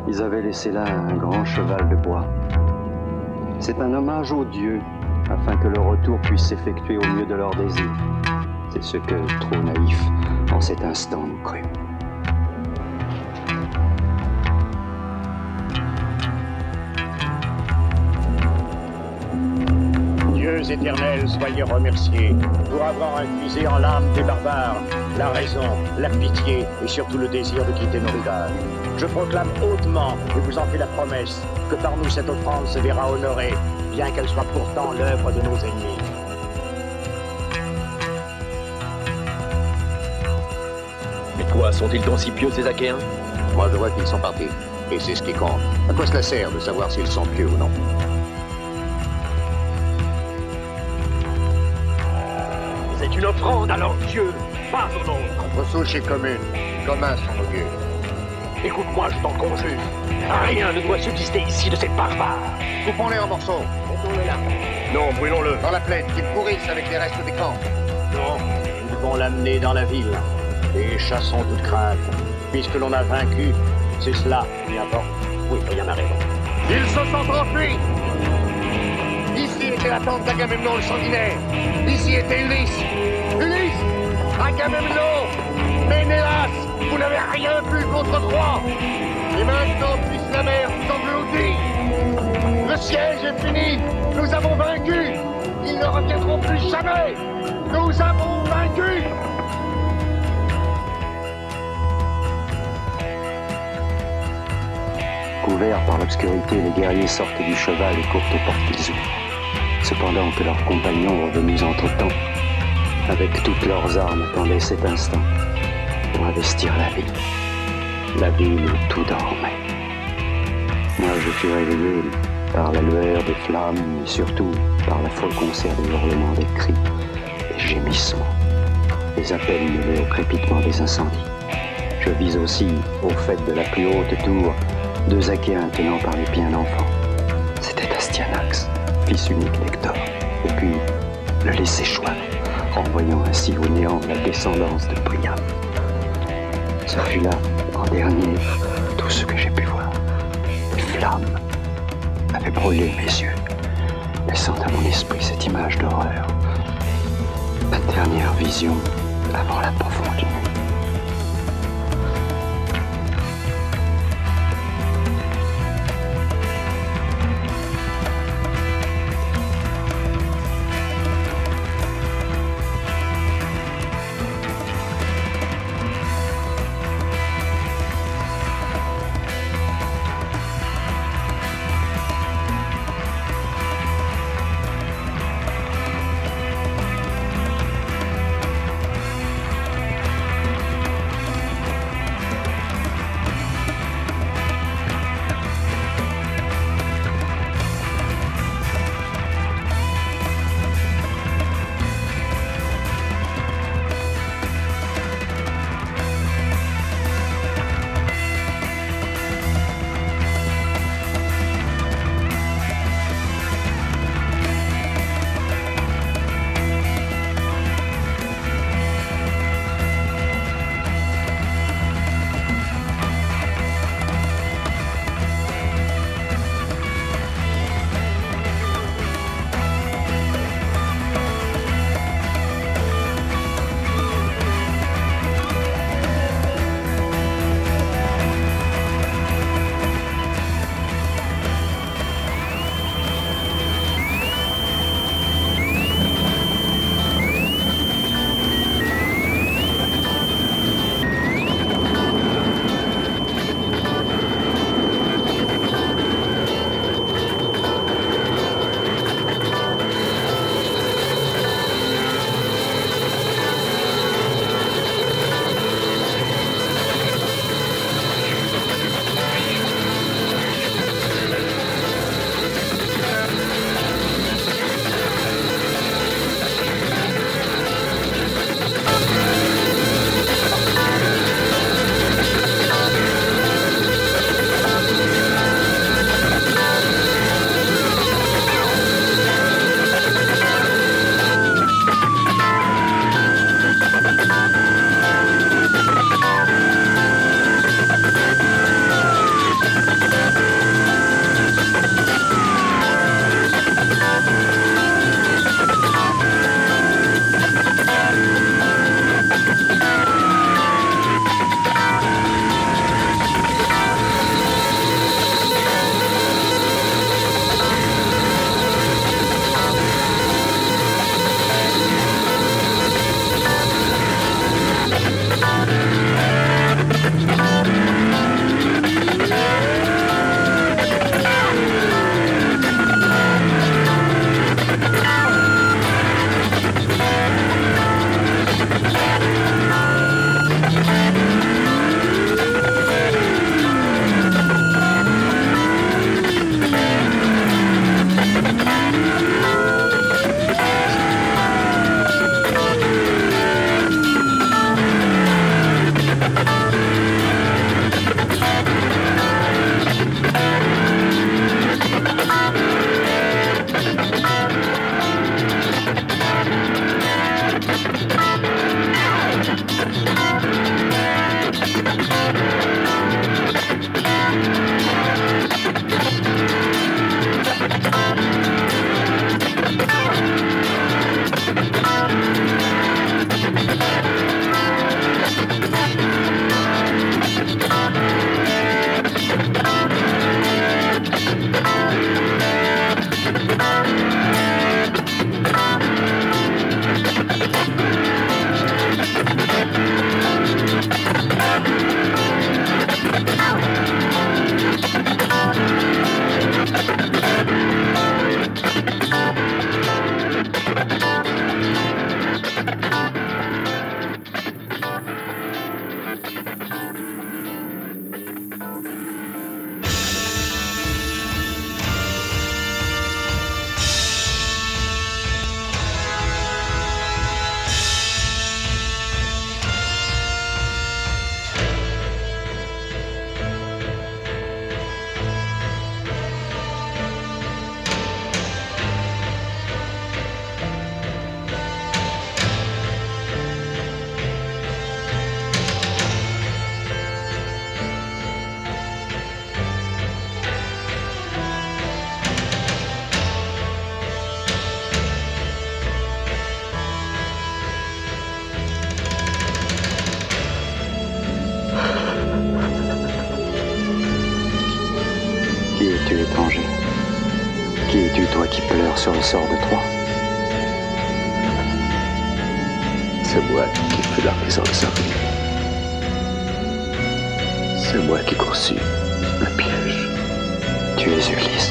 [SPEAKER 3] Ils avaient laissé là un grand cheval de bois. C'est un hommage aux dieux, afin que le retour puisse s'effectuer au mieux de leurs désirs. C'est ce que, trop naïf, en cet instant nous crûmes.
[SPEAKER 10] Dieux éternels, soyez remerciés pour avoir infusé en l'âme des barbares la raison, la pitié et surtout le désir de quitter nos rivages. Je proclame hautement et vous en fais la promesse que par nous cette offrande se verra honorée, bien qu'elle soit pourtant l'œuvre de nos ennemis.
[SPEAKER 4] Mais quoi, sont-ils donc si pieux, ces Achéens?
[SPEAKER 5] Moi, je vois qu'ils sont partis. Et c'est ce qui compte. À quoi cela sert de savoir s'ils sont pieux ou non?
[SPEAKER 10] C'est une offrande à leur Dieu, pas au nôtre.
[SPEAKER 5] Entre souche et commune, communs sont nos dieux.
[SPEAKER 10] Écoute-moi, je t'en conjure. Rien ne doit subsister ici de ces barbares.
[SPEAKER 5] Coupons-les en morceaux.
[SPEAKER 10] Mettons-le là. Non, brûlons-le.
[SPEAKER 5] Dans la plaine, qu'ils pourrissent avec les restes des camps.
[SPEAKER 10] Non, nous devons l'amener dans la ville. Et chassons toute crainte. Puisque l'on a vaincu, c'est cela qui importe. Oui, rien n'a raison.
[SPEAKER 5] Ils se sont enfuis Ici était la tente d'Agamemnon le sanguinaire. Ici était Ulysse. Ulysse Agamemnon. Ménélas Vous n'avez rien pu contre Troie Et maintenant, puisse la mer vous engloutir. Le siège est fini. Nous avons vaincu. Ils ne reviendront plus jamais. Nous avons vaincu.
[SPEAKER 3] Couverts par l'obscurité, les guerriers sortent du cheval et courent aux portes qu'ils ouvrent. Cependant que leurs compagnons, revenus entre-temps, avec toutes leurs armes, attendaient cet instant pour investir la ville. La ville où tout dormait. Moi, je fus réveillé par la lueur des flammes, mais surtout par la folle concert des hurlements, des cris, des gémissements, des appels mêlés au crépitement des incendies. Je vis aussi, au fait de la plus haute tour, deux Achéens tenant par les pieds un enfant. Fils unique d'Hector, et puis le laisser choix, renvoyant ainsi au néant la descendance de Priam. Ce fut là, en dernier, tout ce que j'ai pu voir. Les flammes avaient brûlé mes yeux, laissant à mon esprit cette image d'horreur. La dernière vision avant la profonde
[SPEAKER 4] C'est moi qui conçus le piège.
[SPEAKER 3] Tu es Ulysse.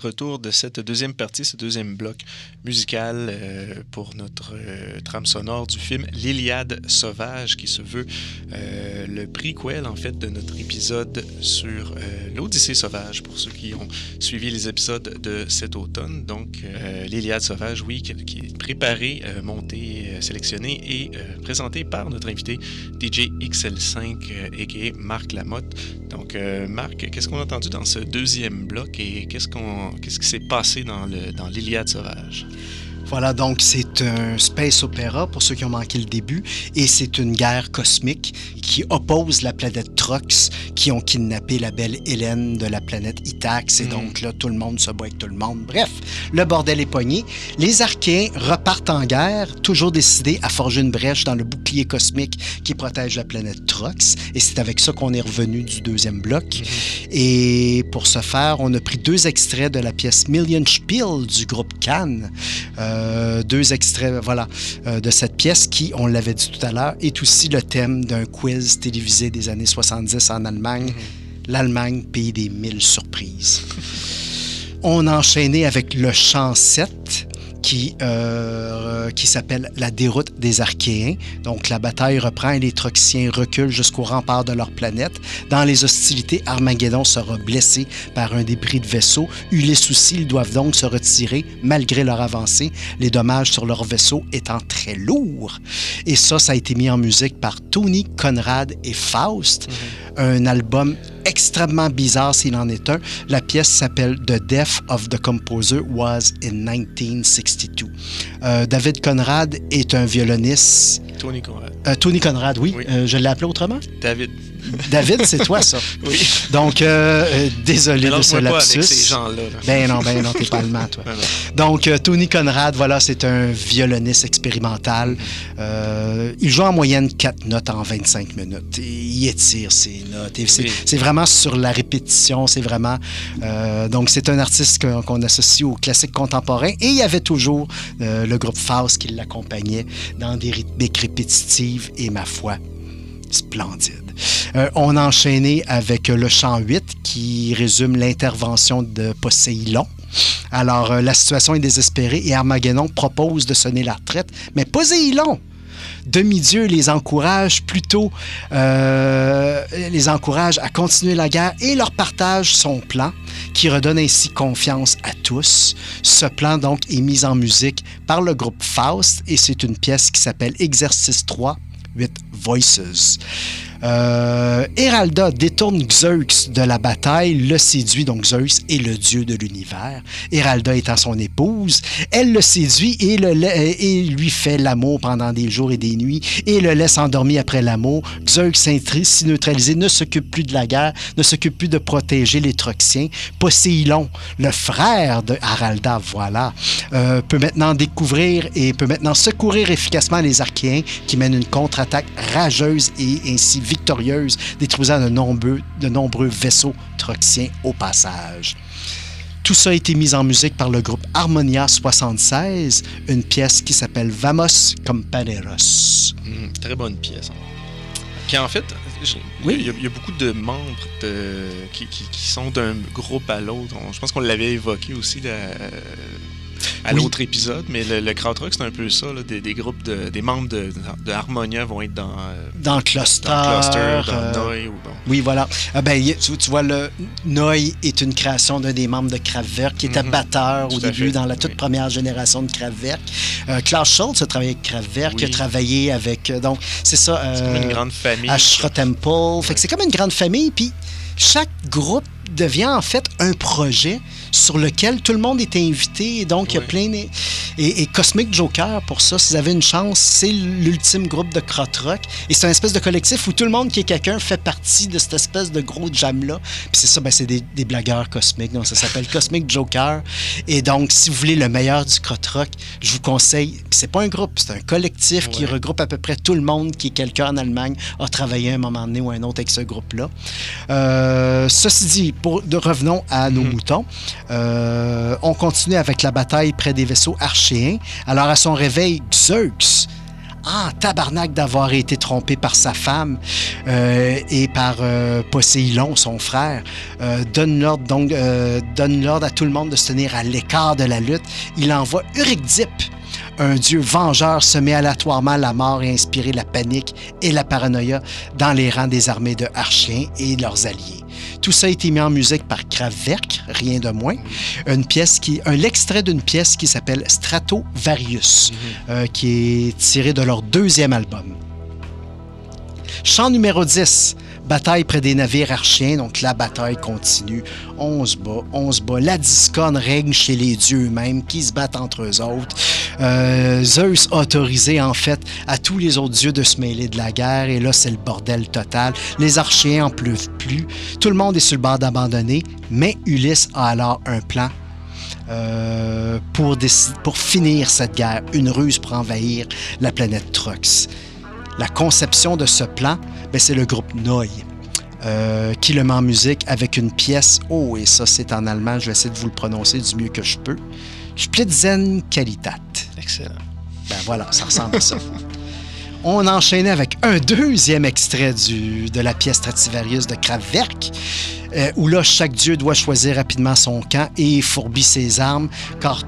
[SPEAKER 1] Retour de cette deuxième partie, ce deuxième bloc musical euh, pour notre euh, trame sonore du film L'Iliade sauvage, qui se veut euh, le prequel, en fait, de notre épisode sur euh, l'Odyssée sauvage, pour ceux qui ont suivi les épisodes de cet automne. Donc, L'Iliade sauvage, oui, qui, est préparé, monté, sélectionné et présenté par notre invité DJ XL5, euh, a.k.a. Marc Lamotte. Donc, euh, Marc, qu'est-ce qu'on a entendu dans ce deuxième bloc et qu'est-ce qu'on, qu'est-ce qui s'est passé dans, le, dans l'Iliade sauvage?
[SPEAKER 2] Voilà, donc c'est un space opéra pour ceux qui ont manqué le début, et c'est une guerre cosmique qui oppose la planète Trox, qui ont kidnappé la belle Hélène de la planète Itax, et
[SPEAKER 1] Mm.
[SPEAKER 2] donc là, tout le monde se bat avec tout le monde. Bref, le bordel est pogné. Les Archéens repartent en guerre, toujours décidés à forger une brèche dans le bouclier cosmique qui protège la planète Trox, et c'est avec ça qu'on est revenu du deuxième bloc. Et pour ce faire, on a pris deux extraits de la pièce Million Spiel du groupe Cannes. Euh, deux extraits, voilà, euh, de cette pièce qui, on l'avait dit tout à l'heure, est aussi le thème d'un quiz télévisé des années 70 en Allemagne. L'Allemagne, pays des mille surprises. On a enchaîné avec le chant 7 qui, euh, qui s'appelle La déroute des Archéens. Donc, la bataille reprend et les Troxiens reculent jusqu'au rempart de leur planète. Dans les hostilités, Armageddon sera blessé par un débris de vaisseau. Eu les soucis, ils doivent donc se retirer malgré leur avancée, les dommages sur leur vaisseau étant très lourds. Et ça, ça a été mis en musique par Tony Conrad et Faust. Un album extrêmement bizarre s'il en est un. La pièce s'appelle The Death of the Composer was in 1962. Euh, David Conrad est un violoniste.
[SPEAKER 1] Tony Conrad.
[SPEAKER 2] Euh, Tony Conrad, oui.
[SPEAKER 1] Oui.
[SPEAKER 2] Euh, je l'ai appelé autrement?
[SPEAKER 1] David.
[SPEAKER 2] David, c'est toi, ça.
[SPEAKER 1] Oui.
[SPEAKER 2] Donc, euh, euh, désolé de ce
[SPEAKER 1] Mélange-moi pas avec
[SPEAKER 2] lapsus.
[SPEAKER 1] ces gens-là. là.
[SPEAKER 2] Ben non, ben non, t'es pas allemand, toi. Donc, euh, Tony Conrad, voilà, c'est un violoniste expérimental. Euh, il joue en moyenne 4 notes en 25 minutes. Et il étire ses notes. C'est,
[SPEAKER 1] Oui.
[SPEAKER 2] vraiment sur la répétition. C'est vraiment. donc, c'est un artiste qu'on, associe au classique contemporain. Et il y avait toujours le groupe Faust qui l'accompagnait dans des rythmiques répétitives et, ma foi, splendide. Euh, on a enchaîné avec le chant 8 qui résume l'intervention de Poséidon. Alors, euh, la situation est désespérée et Armageddon propose de sonner la retraite, mais Poséidon, demi-dieu, les encourage plutôt, euh, les encourage à continuer la guerre et leur partage son plan, qui redonne ainsi confiance à tous. Ce plan, donc, est mis en musique par le groupe Faust et c'est une pièce qui s'appelle Exercice 3, 8 Voices. Euh, Héralda détourne Zeus de la bataille, le séduit, donc Zeus est le dieu de l'univers. Héralda étant son épouse, elle le séduit la- et lui fait l'amour pendant des jours et des nuits et le laisse endormi après l'amour. Zeus, ainsi neutralisé, ne s'occupe plus de la guerre, ne s'occupe plus de protéger les Troxiens. Poséidon, le frère de Haralda, voilà, euh, peut maintenant découvrir et peut maintenant secourir efficacement les Archéens qui mènent une contre-attaque rageuse et ainsi victorieuse, détruisant de nombreux, de nombreux vaisseaux troxiens au passage. Tout ça a été mis en musique par le groupe Harmonia 76, une pièce qui s'appelle Vamos Companeros.
[SPEAKER 1] Mhm, très bonne pièce. hein. Puis en fait,
[SPEAKER 2] Oui.
[SPEAKER 1] il, y a, il y a beaucoup de membres de- qui, qui- qui sont d'un groupe à l'autre. Je pense qu'on l'avait évoqué aussi à
[SPEAKER 2] Oui.
[SPEAKER 1] l'autre épisode, mais le, le krautrock, c'est un peu ça. là, des, des groupes de, des membres de, de Harmonia vont être dans, euh,
[SPEAKER 2] Dans le cluster.
[SPEAKER 1] dans le cluster, dans
[SPEAKER 2] euh,
[SPEAKER 1] Noi ou bon.
[SPEAKER 2] Oui, voilà. Ah ben, tu, tu vois, le Noy est une création d'un des membres de Kraftwerk qui était
[SPEAKER 1] Mhm.
[SPEAKER 2] batteur au
[SPEAKER 1] Tout à
[SPEAKER 2] début
[SPEAKER 1] fait,
[SPEAKER 2] dans la toute
[SPEAKER 1] oui.
[SPEAKER 2] première génération de Kraftwerk. Euh, Klaus Schultz a travaillé avec Kraftwerk,
[SPEAKER 1] Oui.
[SPEAKER 2] a travaillé avec. euh, donc, c'est ça.
[SPEAKER 1] C'est comme une grande famille.
[SPEAKER 2] Ashra Temple. Fait que c'est comme une grande famille. Puis chaque groupe devient en fait un projet sur lequel tout le monde est invité. Et donc, il y a plein. de- Et, et Cosmic Joker, pour ça, si vous avez une chance, c'est l'ultime groupe de krautrock. Et c'est un espèce de collectif où tout le monde qui est quelqu'un fait partie de cette espèce de gros jam-là. Puis c'est ça, ben, c'est des, des blagueurs cosmiques. Donc, ça s'appelle Cosmic Joker. Et donc, si vous voulez le meilleur du krautrock, je vous conseille. Puis c'est pas un groupe, c'est un collectif qui regroupe à peu près tout le monde qui est quelqu'un en Allemagne a travaillé à un moment donné ou à un autre avec ce groupe-là. Euh, ceci dit, pour, de, revenons à nos
[SPEAKER 1] Mhm.
[SPEAKER 2] moutons. Euh, on continue avec la bataille près des vaisseaux archéens. Alors, à son réveil, Zeus, en tabarnak d'avoir été trompé par sa femme euh, et par euh, Poséidon, son frère, euh, donne l'ordre à tout le monde de se tenir à l'écart de la lutte. Il envoie Eurycdipe, un dieu vengeur semer aléatoirement la mort et inspirer la panique et la paranoïa dans les rangs des armées de Archiens et leurs alliés. Tout ça a été mis en musique par Kraftwerk, rien de moins. Une pièce qui, un extrait d'une pièce qui s'appelle Stratovarius, euh, qui est tiré de leur deuxième album. Chant numéro 10, bataille près des navires archiens, donc la bataille continue. On se bat, on se bat. La discorde règne chez les dieux eux-mêmes qui se battent entre eux autres. Euh, Zeus a autorisé en fait à tous les autres dieux de se mêler de la guerre et là c'est le bordel total. Les archiens en pleuvent plus. Tout le monde est sur le bord d'abandonner, mais Ulysse a alors un plan euh, pour, pour finir cette guerre, une ruse pour envahir la planète Trox. La conception de ce plan, ben, c'est le groupe Noi. euh, qui le met en musique avec une pièce. Oh, et ça, c'est en allemand. Je vais essayer de vous le prononcer du mieux que je peux. Splitzen Qualitat.
[SPEAKER 1] Excellent.
[SPEAKER 2] Ben voilà, ça ressemble à ça. On enchaînait avec un deuxième extrait du, de la pièce Strativarius de Kraftwerk, euh, où là, chaque dieu doit choisir rapidement son camp et fourbit ses armes, car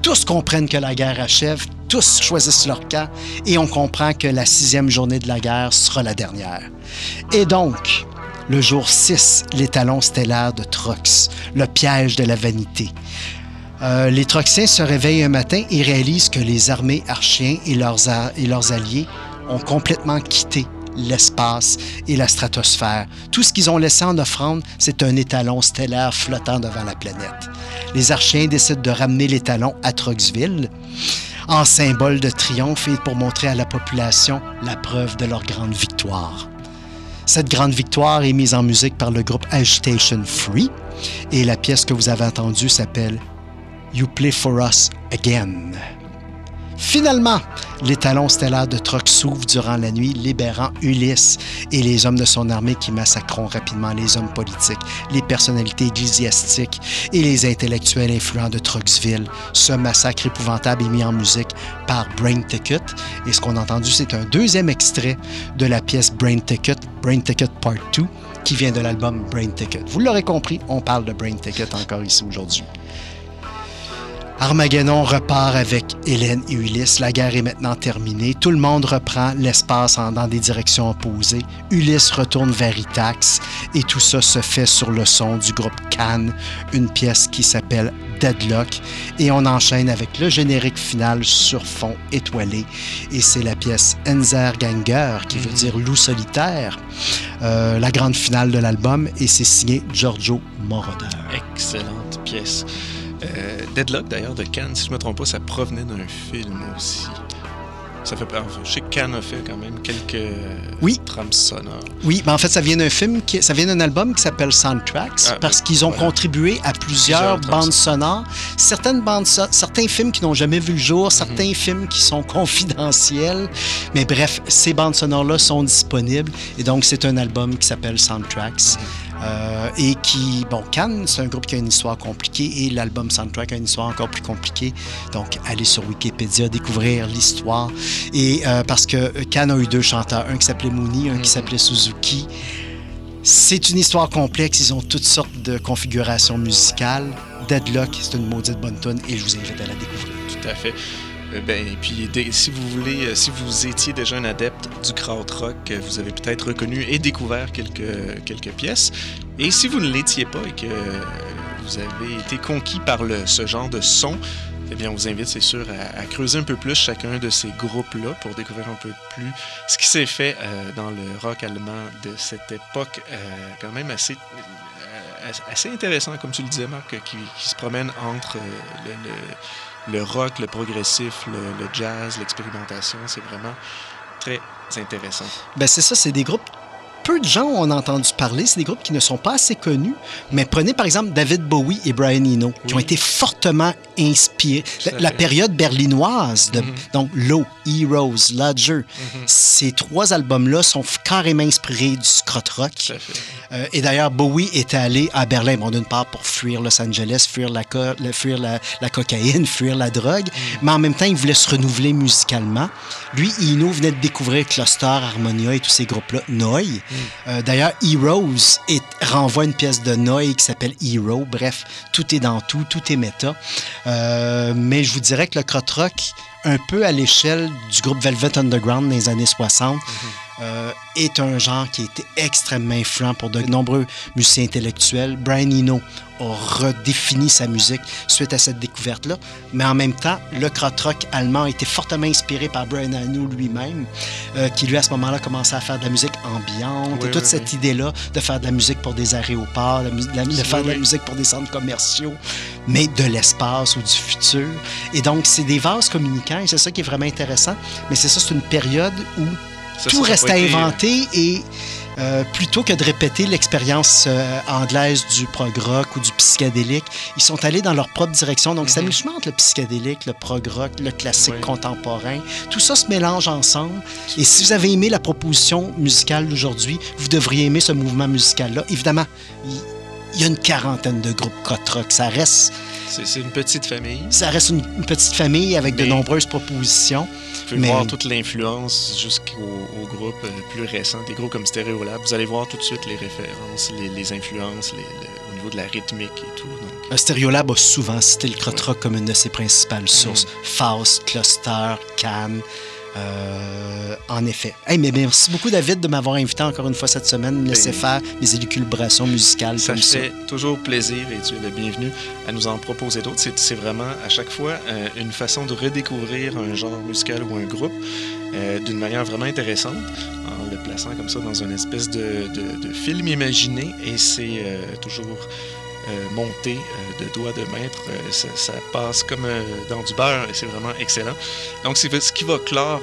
[SPEAKER 2] tous comprennent que la guerre achève, tous choisissent leur camp, et on comprend que la sixième journée de la guerre sera la dernière. Et donc, le jour 6, l'étalon stellaire de Trox, le piège de la vanité. Euh, les Troxiens se réveillent un matin et réalisent que les armées archiens et leurs, et leurs alliés ont complètement quitté l'espace et la stratosphère. Tout ce qu'ils ont laissé en offrande, c'est un étalon stellaire flottant devant la planète. Les archiens décident de ramener l'étalon à Troxville en symbole de triomphe et pour montrer à la population la preuve de leur grande victoire. Cette grande victoire est mise en musique par le groupe Agitation Free et la pièce que vous avez entendue s'appelle You Play For Us Again. Finalement, l'étalon stellaire de Trox s'ouvre durant la nuit, libérant Ulysse et les hommes de son armée qui massacreront rapidement les hommes politiques, les personnalités ecclésiastiques et les intellectuels influents de Troxville. Ce massacre épouvantable est mis en musique par Brain Ticket. Et ce qu'on a entendu, c'est un deuxième extrait de la pièce Brain Ticket, Brain Ticket Part 2, qui vient de l'album Brain Ticket. Vous l'aurez compris, on parle de Brain Ticket encore ici aujourd'hui. Armageddon repart avec Hélène et Ulysse. La guerre est maintenant terminée. Tout le monde reprend l'espace dans des directions opposées. Ulysse retourne vers Itax et tout ça se fait sur le son du groupe Cannes, une pièce qui s'appelle Deadlock. Et on enchaîne avec le générique final sur fond étoilé. Et c'est la pièce Enzer Ganger, qui veut dire loup solitaire, euh, la grande finale de l'album. Et c'est signé Giorgio Moroder.
[SPEAKER 1] Excellente pièce. Euh, Deadlock, d'ailleurs, de Cannes, si je ne me trompe pas, ça provenait d'un film aussi. Ça fait peur. Je sais que Cannes a fait quand même quelques
[SPEAKER 2] Oui.
[SPEAKER 1] trames sonores.
[SPEAKER 2] Oui, ben en fait, ça vient d'un film, qui, ça vient d'un album qui s'appelle Soundtracks,
[SPEAKER 1] Ah,
[SPEAKER 2] parce
[SPEAKER 1] ben,
[SPEAKER 2] qu'ils ont
[SPEAKER 1] voilà.
[SPEAKER 2] contribué à plusieurs, bandes sonores. Certaines bandes so- certains films qui n'ont jamais vu le
[SPEAKER 1] Mhm.
[SPEAKER 2] jour, certains films qui sont confidentiels. Mais bref, ces bandes sonores-là sont disponibles. Et donc, c'est un album qui s'appelle Soundtracks.
[SPEAKER 1] Mhm.
[SPEAKER 2] Euh, et qui, bon, Cannes, c'est un groupe qui a une histoire compliquée et l'album Soundtrack a une histoire encore plus compliquée. Donc, allez sur Wikipédia, découvrir l'histoire. Et euh, parce que Cannes a eu deux chanteurs, un qui s'appelait Mooney, un
[SPEAKER 1] Mhm.
[SPEAKER 2] qui s'appelait Suzuki. C'est une histoire complexe, ils ont toutes sortes de configurations musicales. Deadlock, c'est une maudite bonne tune et je vous invite à la découvrir.
[SPEAKER 1] Tout à fait. Euh, ben, et puis, si vous voulez, euh, si vous étiez déjà un adepte du krautrock, euh, vous avez peut-être reconnu et découvert quelques, pièces. Et si vous ne l'étiez pas et que vous avez été conquis par ce genre de son, eh bien, on vous invite, c'est sûr, à, creuser un peu plus chacun de ces groupes-là pour découvrir un peu plus ce qui s'est fait dans le rock allemand de cette époque, quand même assez, euh, intéressant, comme tu le disais, Marc, qui, se promène entre le, le rock, le progressif, le, jazz, l'expérimentation. C'est vraiment très intéressant.
[SPEAKER 2] Ben c'est ça, c'est des groupes. Peu de gens en ont entendu parler. C'est des groupes qui ne sont pas assez connus. Mais prenez par exemple David Bowie et Brian Eno, qui ont été fortement inspirés. La, la période berlinoise, de,
[SPEAKER 1] Mhm.
[SPEAKER 2] donc Low, Heroes, Lodger,
[SPEAKER 1] Mhm.
[SPEAKER 2] ces trois albums-là sont carrément inspirés du scrot rock. Euh, et d'ailleurs, Bowie était allé à Berlin, bon, d'une part pour fuir Los Angeles, fuir la, co- le- fuir la, la cocaïne, fuir la drogue, mais en même temps, il voulait se renouveler musicalement. Lui, Eno venait de découvrir Cluster, Harmonia et tous ces groupes-là, Noi. Euh, d'ailleurs, Heroes est, renvoie une pièce de Noi qui s'appelle Hero. Bref, tout est dans tout, tout est méta. Euh, mais je vous dirais que le crot rock, un peu à l'échelle du groupe Velvet Underground dans les années 60, euh, est un genre qui a été extrêmement influent pour de nombreux musiciens intellectuels. Brian Eno a redéfini sa musique suite à cette découverte-là, mais en même temps, le krautrock allemand a été fortement inspiré par Brian Eno lui-même, euh, qui lui à ce moment-là commençait à faire de la musique ambiante
[SPEAKER 1] Oui,
[SPEAKER 2] et toute
[SPEAKER 1] oui,
[SPEAKER 2] cette
[SPEAKER 1] oui.
[SPEAKER 2] idée-là de faire de la musique pour des aéroports, de, de la- de
[SPEAKER 1] Oui,
[SPEAKER 2] faire de la musique pour des centres commerciaux, mais de l'espace ou du futur. Et donc, c'est des vases communicants et c'est ça qui est vraiment intéressant. Mais c'est ça, c'est une période où
[SPEAKER 1] Ça,
[SPEAKER 2] tout
[SPEAKER 1] ça,
[SPEAKER 2] reste à
[SPEAKER 1] été-
[SPEAKER 2] inventer et euh, plutôt que de répéter l'expérience euh, anglaise du prog rock ou du psychédélique, ils sont allés dans leur propre direction. Donc,
[SPEAKER 1] Mhm.
[SPEAKER 2] mi-chemin entre le psychédélique, le prog rock, le classique
[SPEAKER 1] Oui.
[SPEAKER 2] contemporain. Tout ça se mélange ensemble. Et si vous avez aimé la proposition musicale d'aujourd'hui, vous devriez aimer ce mouvement musical-là. Évidemment, il y a une quarantaine de groupes prog rock. Ça reste,
[SPEAKER 1] C'est une petite famille.
[SPEAKER 2] ça reste une, une petite famille avec de nombreuses propositions.
[SPEAKER 1] Vous pouvez
[SPEAKER 2] Mais-
[SPEAKER 1] voir toute l'influence jusqu'au au groupe plus récent, des groupes comme Stereolab. Vous allez voir tout de suite les références, les, les influences, les- le- au niveau de la rythmique et tout. Donc,
[SPEAKER 2] Euh, Stereolab a souvent cité le krautrock comme une de ses principales sources. Faust, Cluster, Cannes. Euh, en effet. Hey, mais merci beaucoup, David, de m'avoir invité encore une fois cette semaine, me laisser
[SPEAKER 1] Ben,
[SPEAKER 2] faire mes élucubrations musicales
[SPEAKER 1] ça
[SPEAKER 2] comme ça.
[SPEAKER 1] fait toujours plaisir et tu es le bienvenu à nous en proposer d'autres. C'est vraiment à chaque fois euh, une façon de redécouvrir un genre musical ou un groupe euh, d'une manière vraiment intéressante en le plaçant comme ça dans une espèce de, de- de film imaginé et c'est toujours euh, monté euh, de doigt de maître. Euh, ça, passe comme dans du beurre et c'est vraiment excellent. Donc, c'est ce qui va clore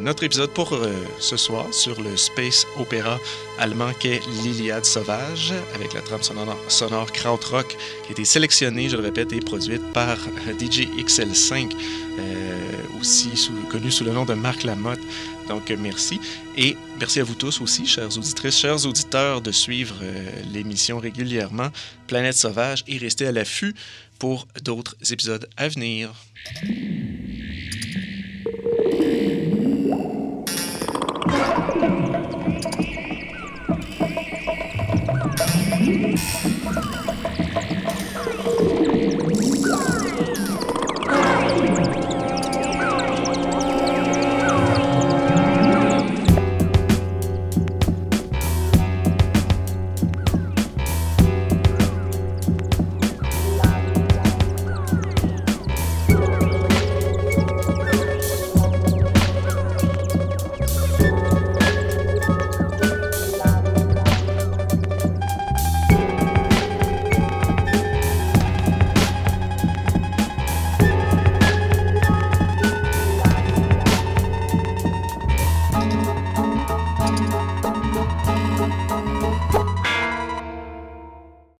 [SPEAKER 1] notre épisode pour ce soir sur le space opéra allemand qu'est l'Iliade sauvage avec la trame sonore, sonore Krautrock qui a été sélectionnée, je le répète, et produite par DJ XL5, euh, aussi connu sous le nom de Marc Lamotte. Donc, euh, merci. Et merci à vous tous aussi, chères auditrices, chers auditeurs, de suivre euh, l'émission régulièrement, Planète Sauvage, et rester à l'affût pour d'autres épisodes à venir.